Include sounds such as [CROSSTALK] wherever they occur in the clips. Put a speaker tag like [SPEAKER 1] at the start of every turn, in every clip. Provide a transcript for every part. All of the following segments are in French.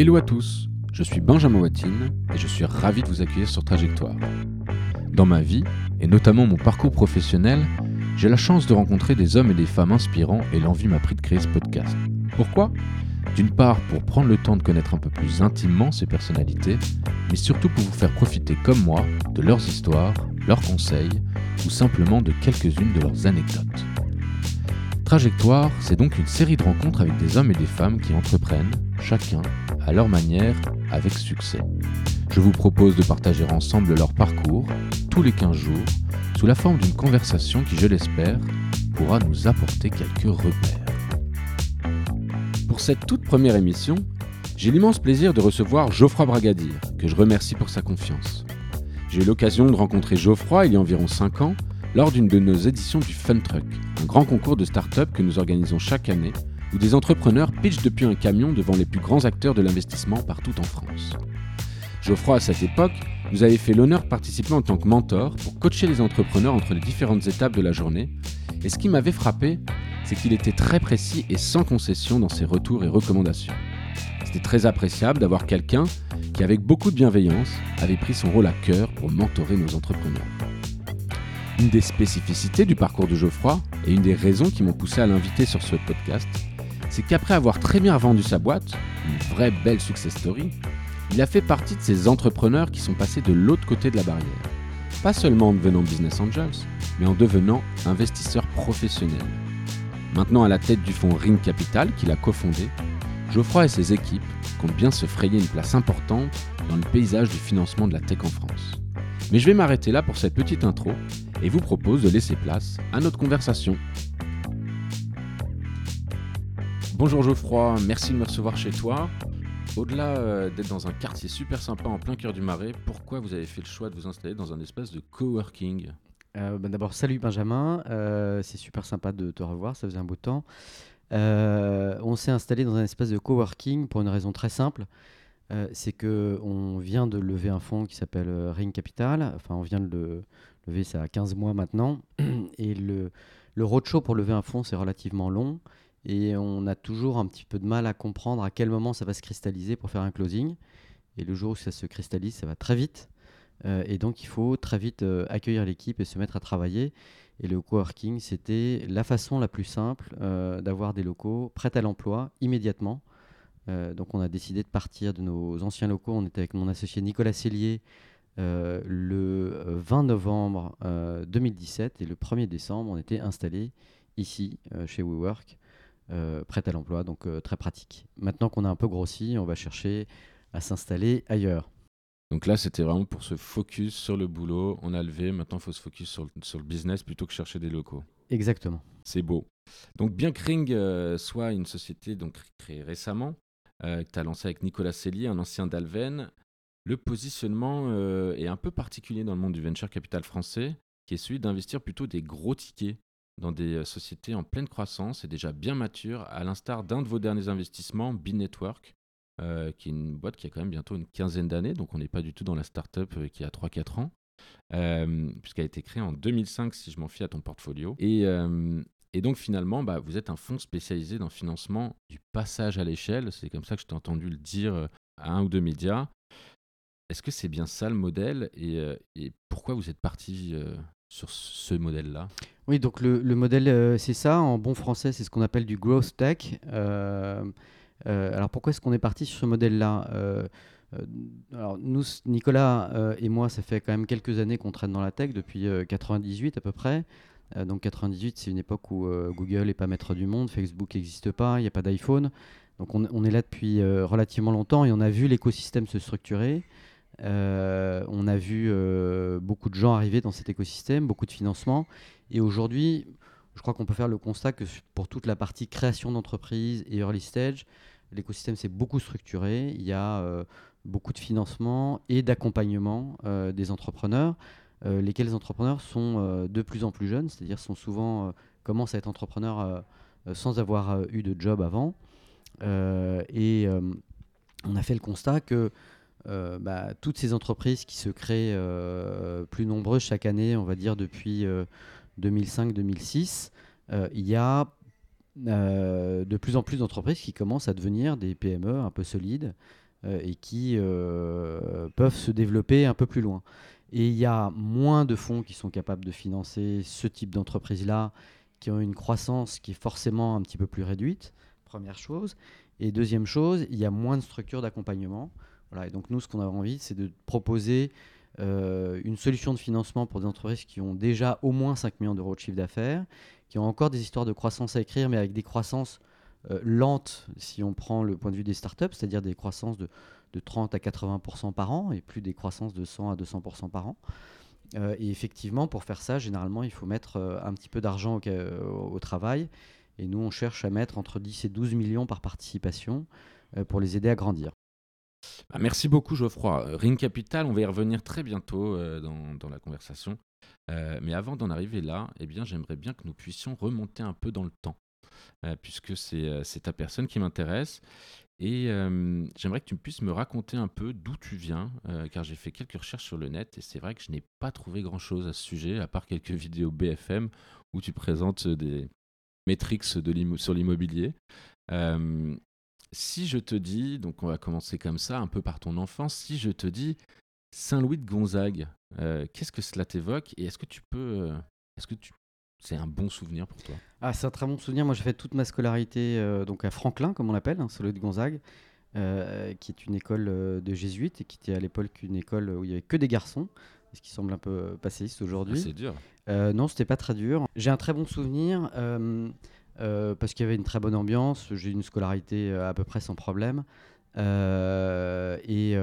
[SPEAKER 1] Hello à tous, je suis Benjamin Watine et je suis ravi de vous accueillir sur Trajectoire. Dans ma vie, et notamment mon parcours professionnel, j'ai la chance de rencontrer des hommes et des femmes inspirants et l'envie m'a pris de créer ce podcast. Pourquoi? D'une part pour prendre le temps de connaître un peu plus intimement ces personnalités, mais surtout pour vous faire profiter comme moi de leurs histoires, leurs conseils ou simplement de quelques-unes de leurs anecdotes. Trajectoire, c'est donc une série de rencontres avec des hommes et des femmes qui entreprennent, chacun à leur manière, avec succès. Je vous propose de partager ensemble leur parcours tous les 15 jours sous la forme d'une conversation qui, je l'espère, pourra nous apporter quelques repères. Pour cette toute première émission, j'ai l'immense plaisir de recevoir Geoffroy Bragadir, que je remercie pour sa confiance. J'ai eu l'occasion de rencontrer Geoffroy il y a environ 5 ans lors d'une de nos éditions du Fun Truck, un grand concours de start-up que nous organisons chaque année où des entrepreneurs pitchent depuis un camion devant les plus grands acteurs de l'investissement partout en France. Geoffroy, à cette époque, nous avait fait l'honneur de participer en tant que mentor pour coacher les entrepreneurs entre les différentes étapes de la journée. Et ce qui m'avait frappé, c'est qu'il était très précis et sans concession dans ses retours et recommandations. C'était très appréciable d'avoir quelqu'un qui, avec beaucoup de bienveillance, avait pris son rôle à cœur pour mentorer nos entrepreneurs. Une des spécificités du parcours de Geoffroy, et une des raisons qui m'ont poussé à l'inviter sur ce podcast, c'est qu'après avoir très bien vendu sa boîte, une vraie belle success story, il a fait partie de ces entrepreneurs qui sont passés de l'autre côté de la barrière. Pas seulement en devenant business angels, mais en devenant investisseur professionnel. Maintenant à la tête du fonds Ring Capital qu'il a cofondé, Geoffroy et ses équipes comptent bien se frayer une place importante dans le paysage du financement de la tech en France. Mais je vais m'arrêter là pour cette petite intro et vous propose de laisser place à notre conversation. Bonjour Geoffroy, merci de me recevoir chez toi. Au-delà euh, d'être dans un quartier super sympa en plein cœur du Marais, pourquoi vous avez fait le choix de vous installer dans un espace de coworking?
[SPEAKER 2] Euh, bah D'abord, salut Benjamin, euh, c'est super sympa de te revoir, ça faisait un beau temps. on s'est installé dans un espace de coworking pour une raison très simple. c'est que on vient de lever un fonds qui s'appelle Ring Capital. Enfin, on vient de le lever, ça a 15 mois maintenant. [COUGHS] Et le, le roadshow pour lever un fonds, c'est relativement long et on a toujours un petit peu de mal à comprendre à quel moment ça va se cristalliser pour faire un closing. Et le jour où ça se cristallise, ça va très vite. Euh, et donc il faut très vite euh, accueillir l'équipe et se mettre à travailler. Et le coworking, c'était la façon la plus simple euh, d'avoir des locaux prêts à l'emploi immédiatement. donc on a décidé de partir de nos anciens locaux. On était avec mon associé Nicolas Cellier le 20 novembre 2017 et le 1er décembre, on était installé ici chez WeWork euh, prête à l'emploi, donc euh, très pratique. Maintenant qu'on a un peu grossi, on va chercher à s'installer ailleurs.
[SPEAKER 1] Donc là, c'était vraiment pour se focus sur le boulot. On a levé, maintenant il faut se focus sur, sur, le business plutôt que chercher des locaux.
[SPEAKER 2] Exactement.
[SPEAKER 1] C'est beau. Donc bien que Ring euh, soit une société donc, créée récemment, que tu as lancé avec Nicolas Cellier, un ancien d'Alven, le positionnement est un peu particulier dans le monde du venture capital français, qui est celui d'investir plutôt des gros tickets dans des euh, sociétés en pleine croissance et déjà bien matures, à l'instar d'un de vos derniers investissements, B-Network, euh, qui est une boîte qui a quand même bientôt une quinzaine d'années, donc on n'est pas du tout dans la startup euh, qui a 3-4 ans, puisqu'elle a été créée en 2005 si je m'en fie à ton portfolio. Et, et donc finalement, bah, vous êtes un fonds spécialisé dans le financement du passage à l'échelle, c'est comme ça que je t'ai entendu le dire à un ou deux médias. Est-ce que c'est bien ça le modèle? Et, et pourquoi vous êtes parti sur ce modèle-là?
[SPEAKER 2] Oui, donc le, modèle, euh, c'est ça. En bon français, c'est ce qu'on appelle du growth tech. Euh, euh, alors pourquoi est-ce qu'on est parti sur ce modèle-là? Alors nous, Nicolas et moi, ça fait quand même quelques années qu'on traîne dans la tech, depuis 98 à peu près. donc 98, c'est une époque où Google n'est pas maître du monde, Facebook n'existe pas, il n'y a pas d'iPhone. Donc on, on, est là depuis relativement longtemps et on a vu l'écosystème se structurer. Euh, on a vu euh, beaucoup de gens arriver dans cet écosystème, beaucoup de financement. Et aujourd'hui, je crois qu'on peut faire le constat que pour toute la partie création d'entreprise et early stage, l'écosystème s'est beaucoup structuré. Il y a euh, beaucoup de financement et d'accompagnement des entrepreneurs, lesquels les entrepreneurs sont de plus en plus jeunes, c'est-à-dire sont souvent commencent à être entrepreneurs sans avoir eu de job avant. et on a fait le constat que euh, bah, toutes ces entreprises qui se créent euh, plus nombreuses chaque année, on va dire depuis 2005-2006, euh, il y a de plus en plus d'entreprises qui commencent à devenir des PME un peu solides, et qui peuvent se développer un peu plus loin. Et il y a moins de fonds qui sont capables de financer ce type d'entreprise-là, qui ont une croissance qui est forcément un petit peu plus réduite, première chose. Et deuxième chose, il y a moins de structures d'accompagnement. Donc nous, ce qu'on a envie, c'est de proposer euh, une solution de financement pour des entreprises qui ont déjà au moins 5 millions d'euros de chiffre d'affaires, qui ont encore des histoires de croissance à écrire, mais avec des croissances euh, lentes, si on prend le point de vue des startups, c'est-à-dire des croissances de, de 30 à 80% par an, et plus des croissances de 100 à 200% par an. Euh, et effectivement, pour faire ça, généralement, il faut mettre un petit peu d'argent au, travail. Et nous, on cherche à mettre entre 10 et 12 millions par participation pour les aider à grandir.
[SPEAKER 1] Bah, merci beaucoup Geoffroy. Euh, Ring Capital, on va y revenir très bientôt euh, dans, la conversation. Euh, mais avant d'en arriver là, eh bien, j'aimerais bien que nous puissions remonter un peu dans le temps, puisque c'est ta personne qui m'intéresse. Et j'aimerais que tu puisses me raconter un peu d'où tu viens, car j'ai fait quelques recherches sur le net et c'est vrai que je n'ai pas trouvé grand-chose à ce sujet, à part quelques [LAUGHS] vidéos BFM où tu présentes des métriques sur l'immobilier si je te dis, donc on va commencer comme ça, un peu par ton enfance, si je te dis Saint-Louis de Gonzague, euh, qu'est-ce que cela t'évoque et est-ce que tu peux, euh, est-ce que tu, c'est un bon souvenir pour toi?
[SPEAKER 2] Ah, c'est un très bon souvenir. Moi, j'ai fait toute ma scolarité euh, donc à Franklin, comme on l'appelle, hein, Saint-Louis de Gonzague, qui est une école de jésuites et qui était à l'époque une école où il y avait que des garçons. Ce qui semble un peu passéiste aujourd'hui.
[SPEAKER 1] Ah, c'est dur.
[SPEAKER 2] non, c'était pas très dur. J'ai un très bon souvenir. Euh, parce qu'il y avait une très bonne ambiance. J'ai une scolarité euh, à peu près sans problème. Euh, et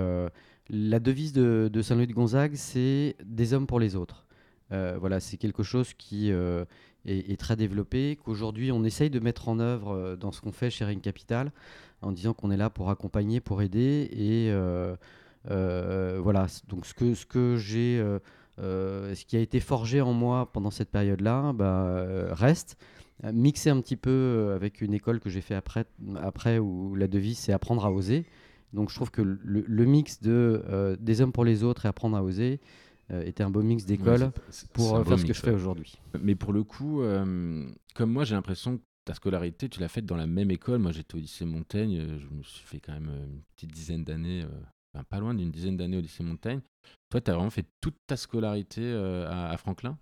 [SPEAKER 2] la devise de, Saint-Louis de Gonzague, c'est des hommes pour les autres. voilà, c'est quelque chose qui est, très développé, qu'aujourd'hui on essaye de mettre en œuvre dans ce qu'on fait chez Ring Capital, en disant qu'on est là pour accompagner, pour aider. Et voilà, donc ce que, ce que j'ai, ce qui a été forgé en moi pendant cette période-là, bah, reste mixer un petit peu euh, avec une école que j'ai fait après, après où la devise c'est apprendre à oser. Donc je trouve que le, mix de euh, des hommes pour les autres et apprendre à oser euh, était un beau mix d'école pour faire ce que je fais aujourd'hui.
[SPEAKER 1] Mais pour le coup, comme moi j'ai l'impression que ta scolarité, tu l'as faite dans la même école. Moi j'étais au lycée Montaigne, je me suis fait quand même une petite dizaine d'années, pas loin d'une dizaine d'années au lycée Montaigne. Toi, tu as vraiment fait toute ta scolarité à Franklin?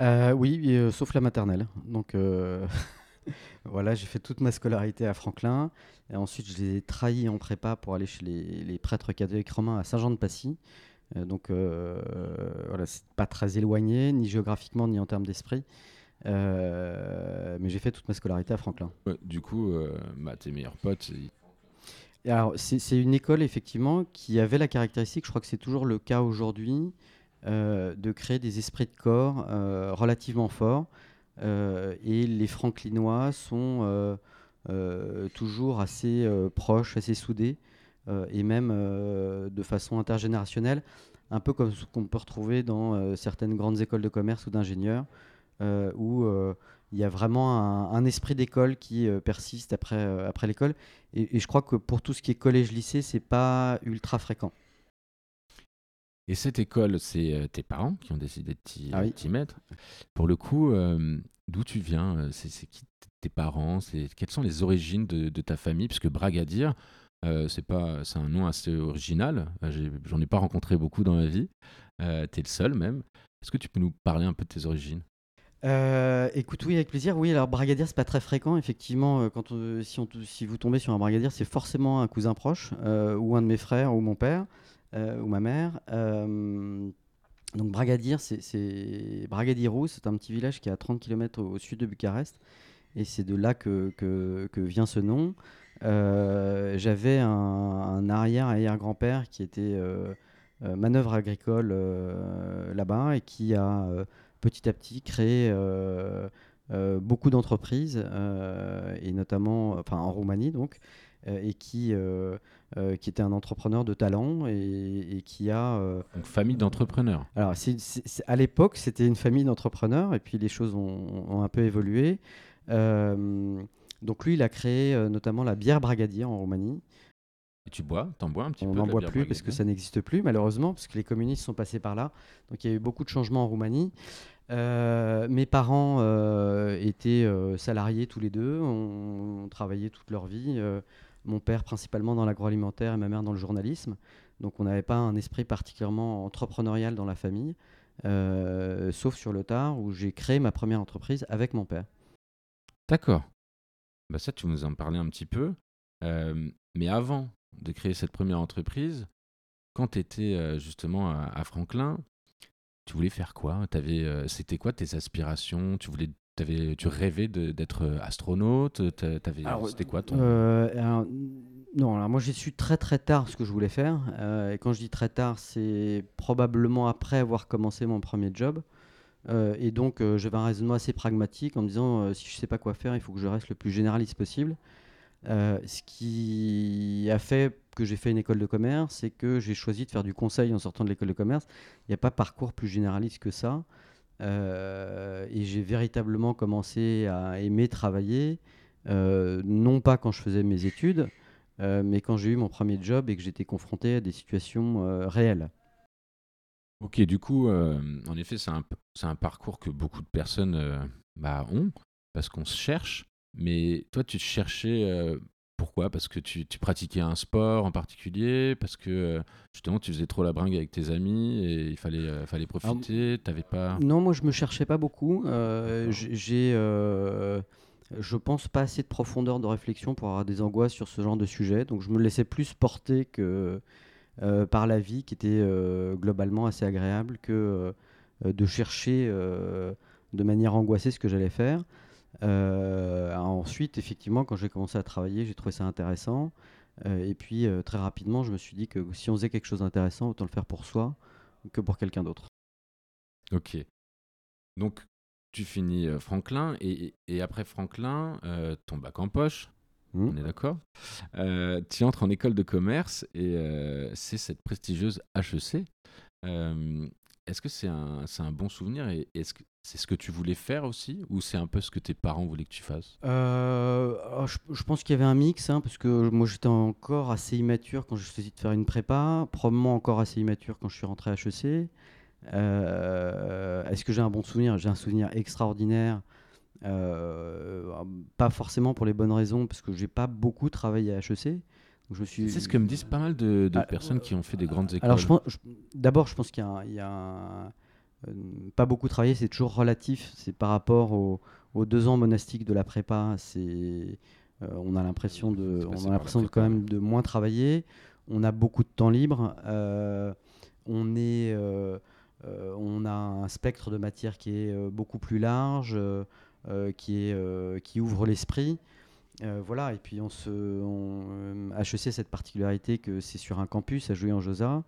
[SPEAKER 2] Euh, oui, euh, sauf la maternelle. Donc euh, [LAUGHS] voilà, j'ai fait toute ma scolarité à Franklin. Et ensuite, je les ai trahis en prépa pour aller chez les, prêtres catholiques romains à Saint-Jean-de-Passy. donc voilà, c'est pas très éloigné, ni géographiquement, ni en termes d'esprit. mais j'ai fait toute ma scolarité à Franklin.
[SPEAKER 1] du coup, bah, tes meilleurs potes,
[SPEAKER 2] alors, c'est une école, effectivement, qui avait la caractéristique, je crois que c'est toujours le cas aujourd'hui, de créer des esprits de corps euh, relativement forts. Euh, et les franklinois sont toujours assez proches, assez soudés, et même de façon intergénérationnelle, un peu comme ce qu'on peut retrouver dans certaines grandes écoles de commerce ou d'ingénieurs, où il y a vraiment un, esprit d'école qui persiste après, l'école. Et, et, je crois que pour tout ce qui est collège-lycée, c'est pas ultra fréquent.
[SPEAKER 1] Et cette école, c'est euh, tes parents qui ont décidé de ah t'y mettre. Pour le coup, euh, d'où tu viens euh, C'est qui tes parents Quelles sont les origines de, ta famille? Puisque Bragadir, c'est pas, c'est un nom assez original. J'en ai, pas rencontré beaucoup dans ma vie. tu es le seul même. Est-ce que tu peux nous parler un peu de tes origines?
[SPEAKER 2] Écoute, oui, avec plaisir. Oui, alors Bragadier, c'est pas très fréquent, effectivement. Quand si, on, si, vous tombez sur un Bragadier, c'est forcément un cousin proche, ou un de mes frères, ou mon père. Euh, ou ma mère. Euh, donc Bragadir, c'est Bragadirou, c'est un petit village qui est à 30 km au, sud de Bucarest. Et c'est de là que, vient ce nom. Euh, j'avais un, arrière-arrière-grand-père qui était manœuvre agricole là-bas et qui a petit à petit créé beaucoup d'entreprises, et notamment en Roumanie donc, et qui euh, qui était un entrepreneur de talent et, qui a...
[SPEAKER 1] Euh, Donc famille d'entrepreneurs.
[SPEAKER 2] Alors à l'époque, c'était une famille d'entrepreneurs et puis les choses ont, un peu évolué. Euh, donc lui, il a créé notamment la bière Bragadier en Roumanie.
[SPEAKER 1] Et tu bois T'en bois un petit
[SPEAKER 2] peu
[SPEAKER 1] On
[SPEAKER 2] n'en boit plus parce que ça n'existe plus malheureusement, parce que les communistes sont passés par là. Donc il y a eu beaucoup de changements en Roumanie. mes parents étaient salariés tous les deux, ont, travaillé toute leur vie mon père principalement dans l'agroalimentaire et ma mère dans le journalisme. Donc on n'avait pas un esprit particulièrement entrepreneurial dans la famille, sauf sur le tard où j'ai créé ma première entreprise avec mon père.
[SPEAKER 1] D'accord. Bah ça, tu nous en parlais un petit peu. mais avant de créer cette première entreprise, quand tu étais justement à, Franklin, tu voulais faire quoi? C'était quoi tes aspirations? Tu, voulais, avais, tu rêvais d'être astronaute C'était quoi ton...
[SPEAKER 2] non, alors moi j'ai su très très tard ce que je voulais faire. et quand je dis très tard, c'est probablement après avoir commencé mon premier job. Euh, et donc, euh, j'avais un raisonnement assez pragmatique en me disant euh, si je ne sais pas quoi faire, il faut que je reste le plus généraliste possible. ce qui a fait que j'ai fait une école de commerce, c'est que j'ai choisi de faire du conseil en sortant de l'école de commerce. Il n'y a pas parcours plus généraliste que ça. Et j'ai véritablement commencé à aimer travailler, non pas quand je faisais mes études, mais quand j'ai eu mon premier job et que j'étais confronté à des situations réelles.
[SPEAKER 1] Ok, du coup, euh, en effet, c'est un, parcours que beaucoup de personnes euh, bah, ont, parce qu'on se cherche. Mais toi, tu te cherchais euh, pourquoi? Parce que tu, tu, pratiquais un sport en particulier Parce que justement, tu faisais trop la bringue avec tes amis et il fallait, fallait profiter T'avais pas...
[SPEAKER 2] Non, moi, je me cherchais pas beaucoup. J'ai, je pense, pas assez de profondeur de réflexion pour avoir des angoisses sur ce genre de sujet. Donc, je me laissais plus porter que euh, par la vie qui était euh, globalement assez agréable que euh, de chercher de manière angoissée ce que j'allais faire. Ensuite, effectivement, quand j'ai commencé à travailler, j'ai trouvé ça intéressant. et puis, très rapidement, je me suis dit que si on faisait quelque chose d'intéressant, autant le faire pour soi que pour quelqu'un d'autre.
[SPEAKER 1] Ok. Donc, tu finis Franklin, et, et après Franklin, ton bac en poche, Mmh. On est d'accord euh, Tu entres en école de commerce et euh, c'est cette prestigieuse HEC. Euh, est-ce que c'est un, bon souvenir et c'est ce que tu voulais faire aussi ou c'est un peu ce que tes parents voulaient que tu fasses?
[SPEAKER 2] Oh, je, pense qu'il y avait un mix hein, parce que moi j'étais encore assez immature quand je choisi de faire une prépa, probablement encore assez immature quand je suis rentré à HEC. est-ce que j'ai un bon souvenir? J'ai un souvenir extraordinaire euh, pas forcément pour les bonnes raisons, parce que j'ai pas beaucoup travaillé à HEC.
[SPEAKER 1] Suis... C'est ce que me disent pas mal de, ah, personnes qui ont fait des grandes écoles.
[SPEAKER 2] Alors, d'abord, je pense qu'il y a, euh, pas beaucoup travaillé, c'est toujours relatif. C'est par rapport aux, deux ans monastiques de la prépa. C'est, euh, on a l'impression de, on a l'impression de quand même de moins travailler. On a beaucoup de temps libre. on est, on a un spectre de matière qui est beaucoup plus large. Euh, qui, est, euh, qui ouvre l'esprit. Euh, voilà, et puis on se, on, HEC cette particularité que c'est sur un campus à jouer en Josa,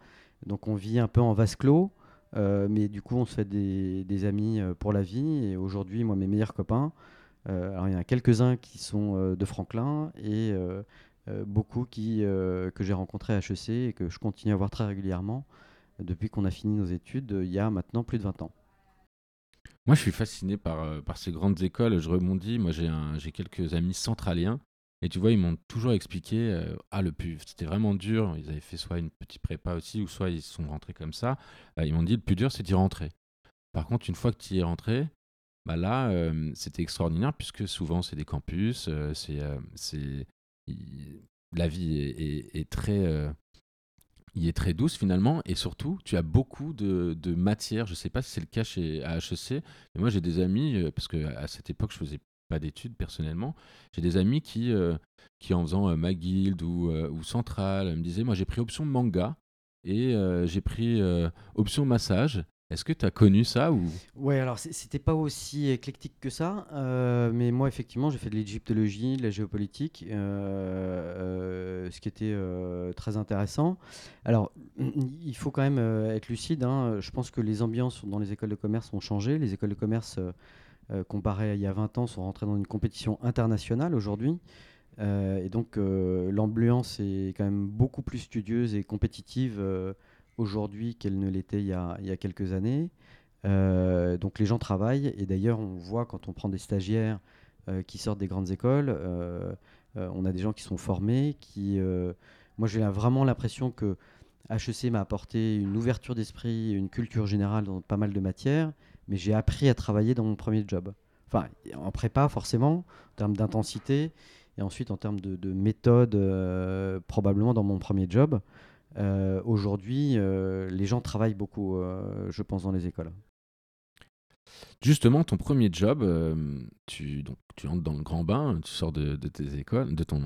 [SPEAKER 2] donc on vit un peu en vase clos, mais du coup on se fait des, amis pour la vie. Et aujourd'hui, moi, mes meilleurs copains, alors il y en a quelques-uns qui sont de Franklin et beaucoup que j'ai rencontrés à HEC et que je continue à voir très régulièrement depuis qu'on a fini nos études il y a maintenant plus de 20 ans.
[SPEAKER 1] Moi, je suis fasciné par, euh, par ces grandes écoles. Je rebondis. Moi, j'ai quelques amis centraliens. Et tu vois, ils m'ont toujours expliqué euh, ah, le plus, c'était vraiment dur. Ils avaient fait soit une petite prépa aussi, ou soit ils sont rentrés comme ça. Euh, ils m'ont dit le plus dur, c'est d'y rentrer. Par contre, une fois que tu y es rentré, bah là, c'était extraordinaire puisque souvent, c'est des campus. c'est c'est la vie est très il est très douce finalement et surtout tu as beaucoup de, de matière. Je ne sais pas si c'est le cas chez à HEC, mais moi j'ai des amis euh, parce que à cette époque je faisais pas d'études personnellement. J'ai des amis qui euh, qui en faisant euh, McGuild ou, ou Central me disaient moi j'ai pris option manga et j'ai pris option massage est-ce que tu as connu ça ou?
[SPEAKER 2] Ouais, alors c'était pas aussi éclectique que ça, euh, mais moi effectivement j'ai fait de l'égyptologie, de la géopolitique, euh, euh, ce qui était très intéressant. Alors [CLEARS THROAT] il faut quand même être lucide, hein. je pense que les ambiances dans les écoles de commerce ont changé, les écoles de commerce comparées à il y a 20 ans sont rentrées dans une compétition internationale aujourd'hui. et donc l'ambiance est quand même beaucoup plus studieuse et compétitive aujourd'hui qu'elle ne l'était il, y a quelques années. Euh, donc les gens travaillent et d'ailleurs on voit quand on prend des stagiaires euh, qui sortent des grandes écoles, euh, on a des gens qui sont formés, qui, moi j'ai vraiment l'impression que HEC m'a apporté une ouverture d'esprit, une culture générale dans pas mal de matières, mais j'ai appris à travailler dans mon premier job. Enfin, en prépa forcément, en termes d'intensité, et ensuite en termes de, de méthode, probablement dans mon premier job. Aujourd'hui, les gens travaillent beaucoup, je pense, dans les écoles.
[SPEAKER 1] Justement, ton premier job, tu, donc, tu entres dans le grand bain, tu sors de, de tes écoles, de ton,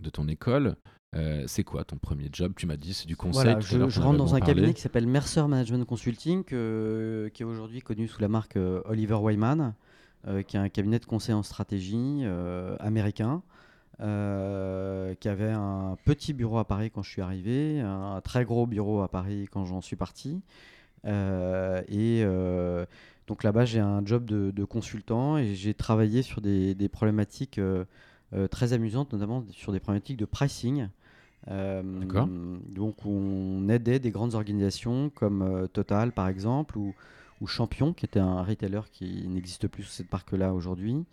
[SPEAKER 1] de ton école. Euh, c'est quoi ton premier job? Tu m'as dit c'est du conseil.
[SPEAKER 2] je, rentre dans un cabinet qui s'appelle Mercer Management Consulting, qui est aujourd'hui connu sous la marque euh, Oliver Wyman, euh, qui est un cabinet de conseil en stratégie américain, qui avait un petit bureau à Paris quand je suis arrivé, un très gros bureau à Paris quand j'en suis parti. et donc là-bas, j'ai un job de, consultant et j'ai travaillé sur des, des problématiques très amusantes, notamment sur des problématiques de pricing. Euh, donc on aidait des grandes organisations comme euh, Total par exemple ou, Champion qui était un retailer qui n'existe plus sous cette marque-là aujourd'hui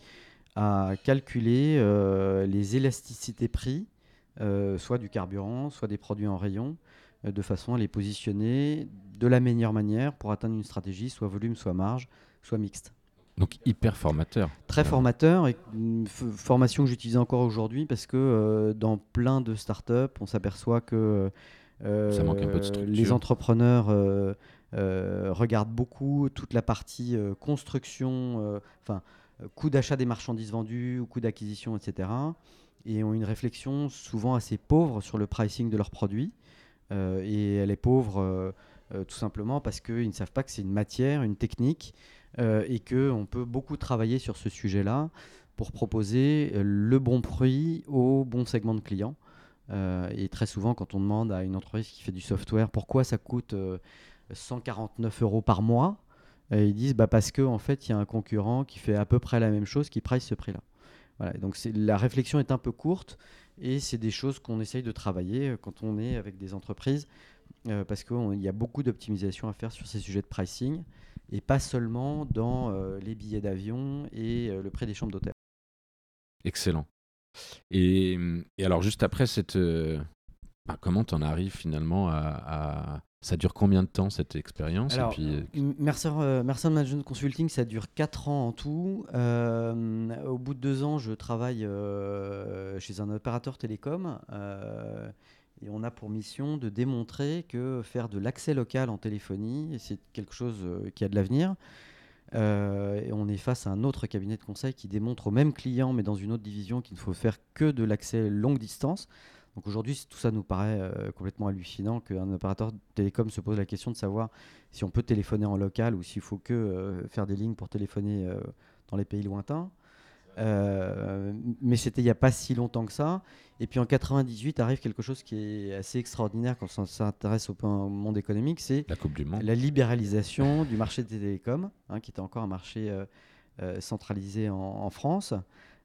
[SPEAKER 2] à calculer euh, les élasticités prix, soit du carburant, soit des produits en rayon, de façon à les positionner de la meilleure manière pour atteindre une stratégie, soit volume, soit marge, soit mixte.
[SPEAKER 1] Donc hyper formateur.
[SPEAKER 2] Très formateur et une formation que j'utilise encore aujourd'hui parce que euh, dans plein de startups, on s'aperçoit que
[SPEAKER 1] euh,
[SPEAKER 2] les entrepreneurs euh, regardent beaucoup toute la partie construction, enfin coût d'achat des marchandises vendues ou coût d'acquisition, etc. Et ont une réflexion souvent assez pauvre sur le pricing de leurs produits. et elle est pauvre tout simplement parce qu'ils ne savent pas que c'est une matière, une technique euh, et qu'on peut beaucoup travailler sur ce sujet-là pour proposer euh, le bon prix au bon segment de clients. Euh, et très souvent, quand on demande à une entreprise qui fait du software pourquoi ça coûte 149 euros par mois, ils disent bah parce qu'en en fait, il y a un concurrent qui fait à peu près la même chose qui price ce prix-là. Donc la réflexion est un peu courte et c'est des choses qu'on essaye de travailler quand on est avec des entreprises parce qu'il y a beaucoup d'optimisation à faire sur ces sujets de pricing et pas seulement dans euh, les billets d'avion et euh, le prix des chambres d'hôtel.
[SPEAKER 1] Excellent. Et, alors juste après cette... Euh, bah, comment tu en arrives finalement à, Ça dure combien de temps cette expérience
[SPEAKER 2] alors, puis... Mercer, Management Consulting, ça dure 4 ans en tout. au bout de 2 ans, je travaille chez un opérateur télécom et on a pour mission de démontrer que faire de l'accès local en téléphonie, c'est quelque chose euh, qui a de l'avenir. Euh, et on est face à un autre cabinet de conseil qui démontre au même client, mais dans une autre division, qu'il ne faut faire que de l'accès longue distance. Donc aujourd'hui, tout ça nous paraît euh, complètement hallucinant qu'un opérateur télécom se pose la question de savoir si on peut téléphoner en local ou s'il faut que faire des lignes pour téléphoner dans les pays lointains. Euh, mais c'était il n'y a pas si longtemps que ça. Et puis en 98 arrive quelque chose qui est assez extraordinaire quand on s'intéresse au monde économique, c'est
[SPEAKER 1] la Coupe du Monde,
[SPEAKER 2] la libéralisation du marché des télécoms, hein, qui était encore un marché euh, euh, centralisé en, France.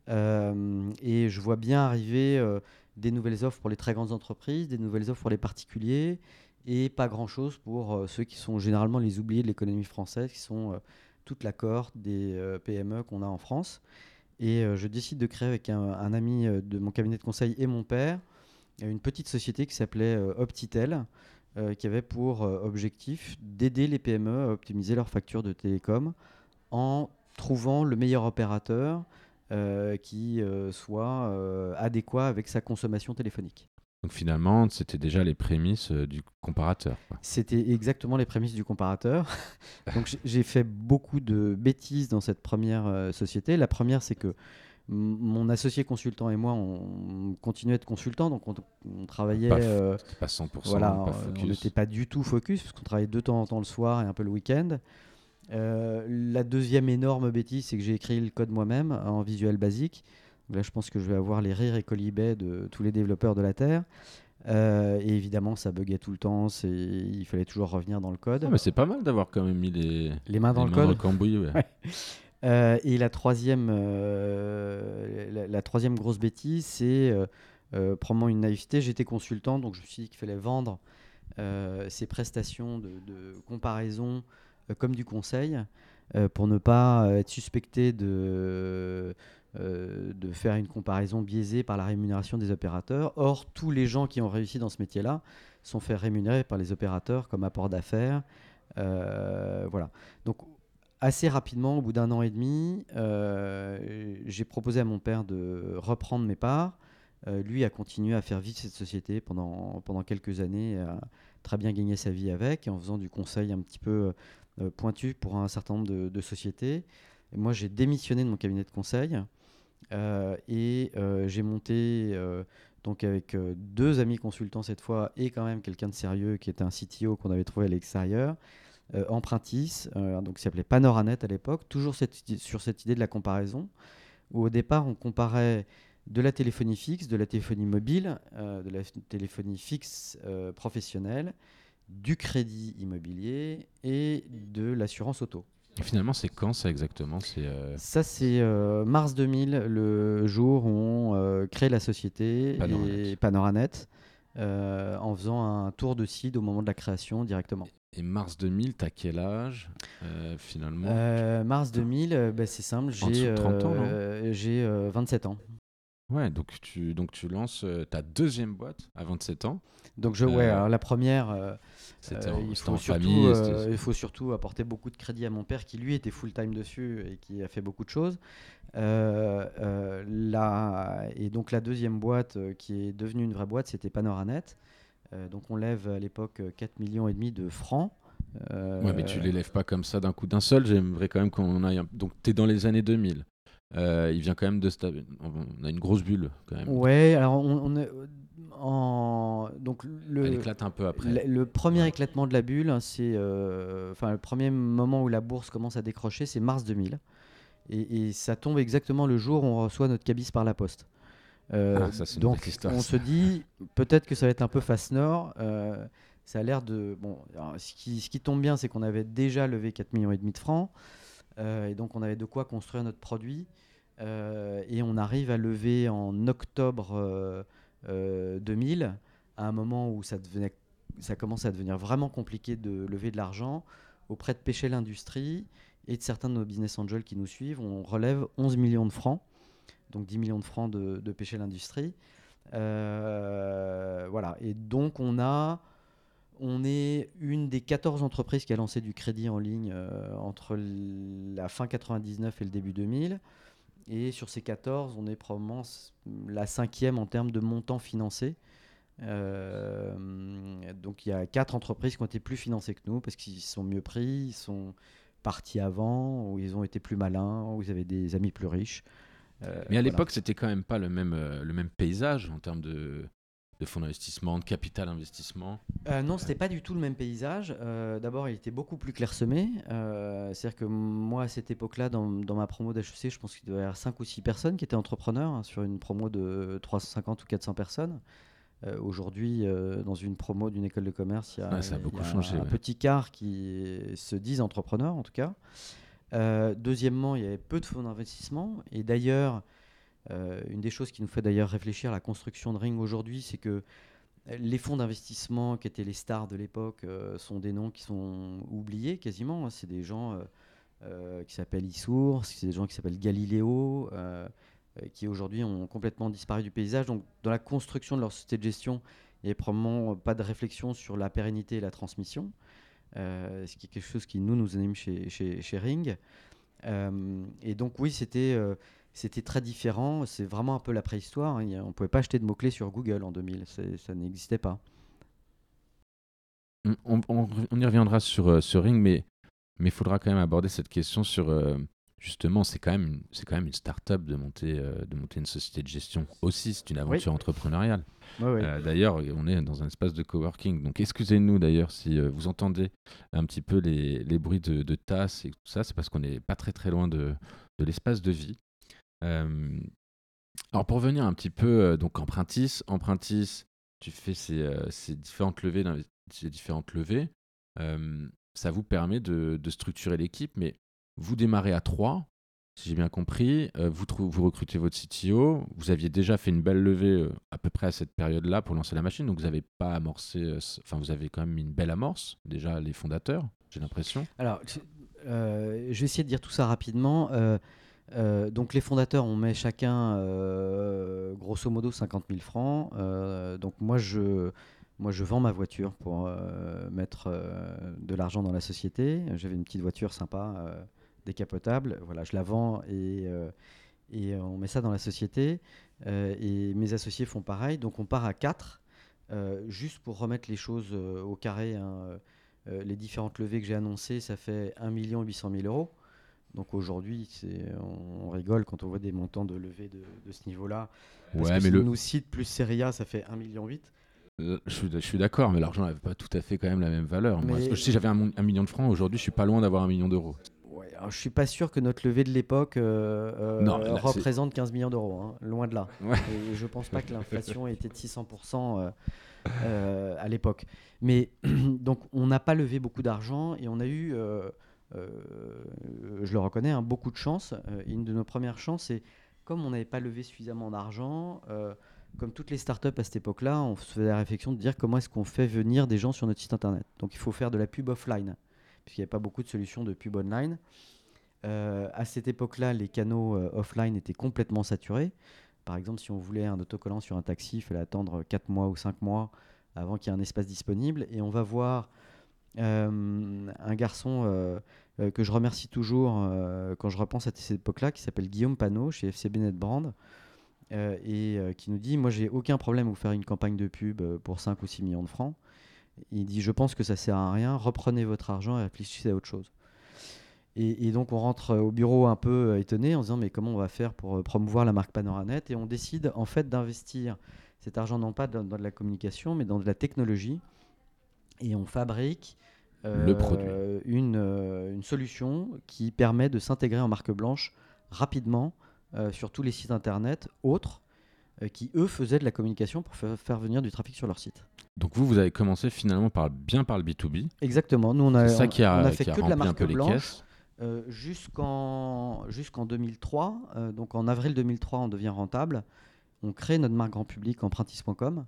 [SPEAKER 2] et je vois bien arriver des nouvelles offres pour les très grandes entreprises, des nouvelles offres pour les particuliers, et pas grand-chose pour ceux qui sont généralement les oubliés de l'économie française, qui sont toute la cohorte des PME qu'on a en France. Et euh, je décide de créer avec un, ami euh, de mon cabinet de conseil et mon père euh, une petite société qui s'appelait Optitel, qui avait pour objectif d'aider les PME à optimiser leurs factures de télécom en trouvant le meilleur opérateur qui soit adéquat avec sa consommation téléphonique.
[SPEAKER 1] Donc finalement, c'était déjà les prémices du comparateur.
[SPEAKER 2] C'était exactement les prémices du comparateur. [LAUGHS] Donc j'ai fait beaucoup de bêtises dans cette première société. La première, c'est que mon associé consultant et moi, on continuait à être consultants, donc on, travaillait.
[SPEAKER 1] Pas, pas 100%,
[SPEAKER 2] voilà,
[SPEAKER 1] pas focus.
[SPEAKER 2] On n'était pas du tout focus, parce qu'on travaillait de temps en temps le soir et un peu le week-end. La deuxième énorme bêtise, c'est que j'ai écrit le code moi-même en visuel basique. Là, je pense que je vais avoir les rires et colibets de tous les développeurs de la Terre. Euh, et évidemment, ça buguait tout le temps. Il fallait toujours revenir dans le code.
[SPEAKER 1] Ah, mais c'est pas mal d'avoir quand même mis les,
[SPEAKER 2] les mains dans le code.
[SPEAKER 1] cambouis, [LAUGHS]
[SPEAKER 2] euh, et la troisième, euh, la, troisième grosse bêtise, c'est probablement une naïveté. J'étais consultant, donc je me suis dit qu'il fallait vendre ces prestations de, de comparaison comme du conseil pour ne pas être suspecté de euh, de faire une comparaison biaisée par la rémunération des opérateurs. Or, tous les gens qui ont réussi dans ce métier-là sont faits rémunérer par les opérateurs comme apport d'affaires. Euh, voilà. Donc, assez rapidement, au bout d'un an et demi, j'ai proposé à mon père de reprendre mes parts. lui a continué à faire vivre cette société pendant, pendant quelques années, a très bien gagné sa vie avec, en faisant du conseil un petit peu pointu pour un certain nombre de, sociétés. Moi, j'ai démissionné de mon cabinet de conseil et j'ai monté donc avec deux amis consultants cette fois et quand même quelqu'un de sérieux qui était un CTO qu'on avait trouvé à l'extérieur. Euh, Empruntis, euh, donc qui s'appelait Panoranet à l'époque, toujours sur cette idée de la comparaison, où au départ on comparait de la téléphonie fixe, de la téléphonie mobile, euh, de la téléphonie fixe professionnelle, du crédit immobilier et de l'assurance auto.
[SPEAKER 1] Et finalement, c'est quand ça exactement?
[SPEAKER 2] Ça, c'est mars 2000, le jour où on crée la société
[SPEAKER 1] Panoranet.
[SPEAKER 2] et Panoranet, en faisant un tour de CID au moment de la création directement.
[SPEAKER 1] Et mars 2000, t'as quel âge euh, finalement?
[SPEAKER 2] Euh, Mars 2000, euh, bah, c'est simple, j'ai
[SPEAKER 1] 30 ans,
[SPEAKER 2] j'ai 27 ans.
[SPEAKER 1] Ouais, donc tu, donc tu lances ta deuxième boîte à 27 ans.
[SPEAKER 2] Donc je, ouais, alors la première,
[SPEAKER 1] c'était
[SPEAKER 2] il,
[SPEAKER 1] faut surtout,
[SPEAKER 2] famille, il faut surtout apporter beaucoup de crédit à mon père qui lui était full time dessus et qui a fait beaucoup de choses. La, et donc la deuxième boîte qui est devenue une vraie boîte, c'était Panoranet. Euh, donc on lève à l'époque 4 millions et demi de francs.
[SPEAKER 1] Euh, ouais, mais tu les lèves pas comme ça d'un coup d'un seul. J'aimerais quand même qu'on aille. Donc, tu es dans les années 2000. Euh, il vient quand même de. On a une grosse bulle quand même.
[SPEAKER 2] Ouais, alors on, est en. Donc le,
[SPEAKER 1] Elle éclate un peu après.
[SPEAKER 2] Le, premier éclatement de la bulle, c'est. Enfin, le premier moment où la bourse commence à décrocher, c'est mars 2000. Et, et, ça tombe exactement le jour où on reçoit notre cabis par la poste.
[SPEAKER 1] Euh, ah, donc
[SPEAKER 2] on se dit peut-être que ça va être un peu face nord. Euh, ça a l'air de bon. ce, qui, ce, qui, tombe bien, c'est qu'on avait déjà levé 4 millions et demi de francs, euh, et donc on avait de quoi construire notre produit. et on arrive à lever en octobre 2000, à un moment où ça devenait, ça commence à devenir vraiment compliqué de lever de l'argent auprès de Pêcher l'Industrie et de certains de nos business angels qui nous suivent. On relève 11 millions de francs donc 10 millions de francs de, de pêcher l'industrie. Euh, voilà, et donc on a, on est une des 14 entreprises qui a lancé du crédit en ligne euh, entre la fin 99 et le début 2000. Et sur ces 14, on est probablement la cinquième en termes de montant financé. Euh, donc il y a quatre entreprises qui ont été plus financées que nous parce qu'ils sont mieux pris, ils sont partis avant, ou ils ont été plus malins, ou ils avaient des amis plus riches.
[SPEAKER 1] Euh, Mais à l'époque, c'était quand même pas le même, le même paysage en termes de, de fonds d'investissement, de capital investissement
[SPEAKER 2] euh, Non, c'était pas du tout le même paysage. Euh, d'abord, il était beaucoup plus clairsemé. C'est-à-dire que moi, à cette époque-là, dans, dans, ma promo d'HEC, je pense qu'il devait y avoir 5 ou 6 personnes qui étaient entrepreneurs hein, sur une promo de 350 ou 400 personnes. Aujourd'hui, dans une promo d'une école de commerce, il y a, un petit quart qui se disent entrepreneurs, en tout cas. Euh, deuxièmement, il y avait peu de fonds d'investissement. Et d'ailleurs, euh, une des choses qui nous fait d'ailleurs réfléchir à la construction de Ring aujourd'hui, c'est que les fonds d'investissement qui étaient les stars de l'époque euh, sont des noms qui sont oubliés quasiment. C'est des gens qui s'appellent Issour, c'est des gens qui s'appellent Galileo, qui aujourd'hui ont complètement disparu du paysage. Donc dans la construction de leur société de gestion, il n'y avait probablement pas de réflexion sur la pérennité et la transmission. Euh, ce qui est quelque chose qui nous nous anime chez, chez, Ring. Euh, et donc oui, c'était euh, c'était très différent. C'est vraiment un peu la préhistoire. Hein. On ne pouvait pas acheter de mots-clés sur Google en 2000. Ça n'existait pas.
[SPEAKER 1] On, on, y reviendra sur, sur Ring, mais il faudra quand même aborder cette question sur justement, c'est quand même c'est quand même une start-up de monter euh, de monter une société de gestion aussi. C'est une aventure entrepreneuriale. Euh, d'ailleurs, on est dans un espace de coworking. Donc, excusez-nous d'ailleurs si euh, vous entendez un petit peu les, les bruits de, de tasses et tout ça. C'est parce qu'on n'est pas très très loin de, de l'espace de vie. Alors, pour revenir un petit peu donc Empruntis, Empruntis, tu fais ces, différentes levées, ces différentes levées. ça vous permet de, structurer l'équipe, mais vous démarrez à 3, si j'ai bien compris. Euh, vous, recrutez votre CTO. Vous aviez déjà fait une belle levée euh, à peu près à cette période-là pour lancer la machine. Donc vous n'avez pas amorcé. Euh, enfin, vous avez quand même une belle amorce, déjà les fondateurs, j'ai l'impression.
[SPEAKER 2] Alors, je vais essayer de dire tout ça rapidement. Donc les fondateurs, on met chacun grosso modo 50 000 francs. donc moi je, moi, je vends ma voiture pour mettre de l'argent dans la société. J'avais une petite voiture sympa décapotable. Voilà, je la vends et, et on met ça dans la société. et mes associés font pareil. Donc on part à 4, juste pour remettre les choses au carré. Hein, les différentes levées que j'ai annoncées, ça fait 1 800 000 euros. Donc aujourd'hui, on, on rigole quand on voit des montants de levée de, ce niveau-là. Parce ouais, que mais le... nous cite plus Seria, ça fait 1,8 million.
[SPEAKER 1] Euh, je suis, d'accord, mais l'argent n'avait pas tout à fait quand même la même valeur. si j'avais un, million de francs, aujourd'hui, je suis pas loin d'avoir un million d'euros.
[SPEAKER 2] Ouais, alors je suis pas sûr que notre levée de l'époque euh, euh, représente 15 millions d'euros, hein, loin de là. Et je pense pas que l'inflation [LAUGHS] ait été de 600% à l'époque. Mais [CLEARS THROAT] donc, on n'a pas levé beaucoup d'argent et on a eu euh, je le reconnais, hein, beaucoup de chance. Euh, une de nos premières chances, c'est comme on n'avait pas levé suffisamment d'argent, euh, comme toutes les startups à cette époque-là, on se faisait la réflexion de dire comment est-ce qu'on fait venir des gens sur notre site internet. Donc il faut faire de la pub offline, puisqu'il n'y avait pas beaucoup de solutions de pub online. à cette époque-là, les canaux offline étaient complètement saturés. Par exemple, si on voulait un autocollant sur un taxi, il fallait attendre 4 mois ou 5 mois avant qu'il y ait un espace disponible. Et on va voir un garçon euh, que je remercie toujours euh, quand je repense à cette époque-là, qui s'appelle Guillaume Panot chez FCB Netbrand, euh, et qui nous dit Moi, j'ai aucun problème à vous faire une campagne de pub pour 5 ou 6 millions de francs. Il dit Je pense que ça sert à rien, reprenez votre argent et réfléchissez à autre chose. Et, donc on rentre au bureau un peu étonné en se disant mais comment on va faire pour promouvoir la marque Panoranet? Et on décide en fait d'investir cet argent non pas dans, de la communication mais dans de la technologie. Et on fabrique
[SPEAKER 1] le produit.
[SPEAKER 2] Euh, une, euh, une, solution qui permet de s'intégrer en marque blanche rapidement euh, sur tous les sites internet autres qui, eux, faisaient de la communication pour faire venir du trafic sur leur site.
[SPEAKER 1] Donc vous, vous avez commencé finalement par, bien par le B2B.
[SPEAKER 2] Exactement. Nous, on a, ça qui a, on a fait que de la marque blanche. jusqu'en jusqu'en 2003, donc en avril 2003, on devient rentable. On crée notre marque grand public empruntis.com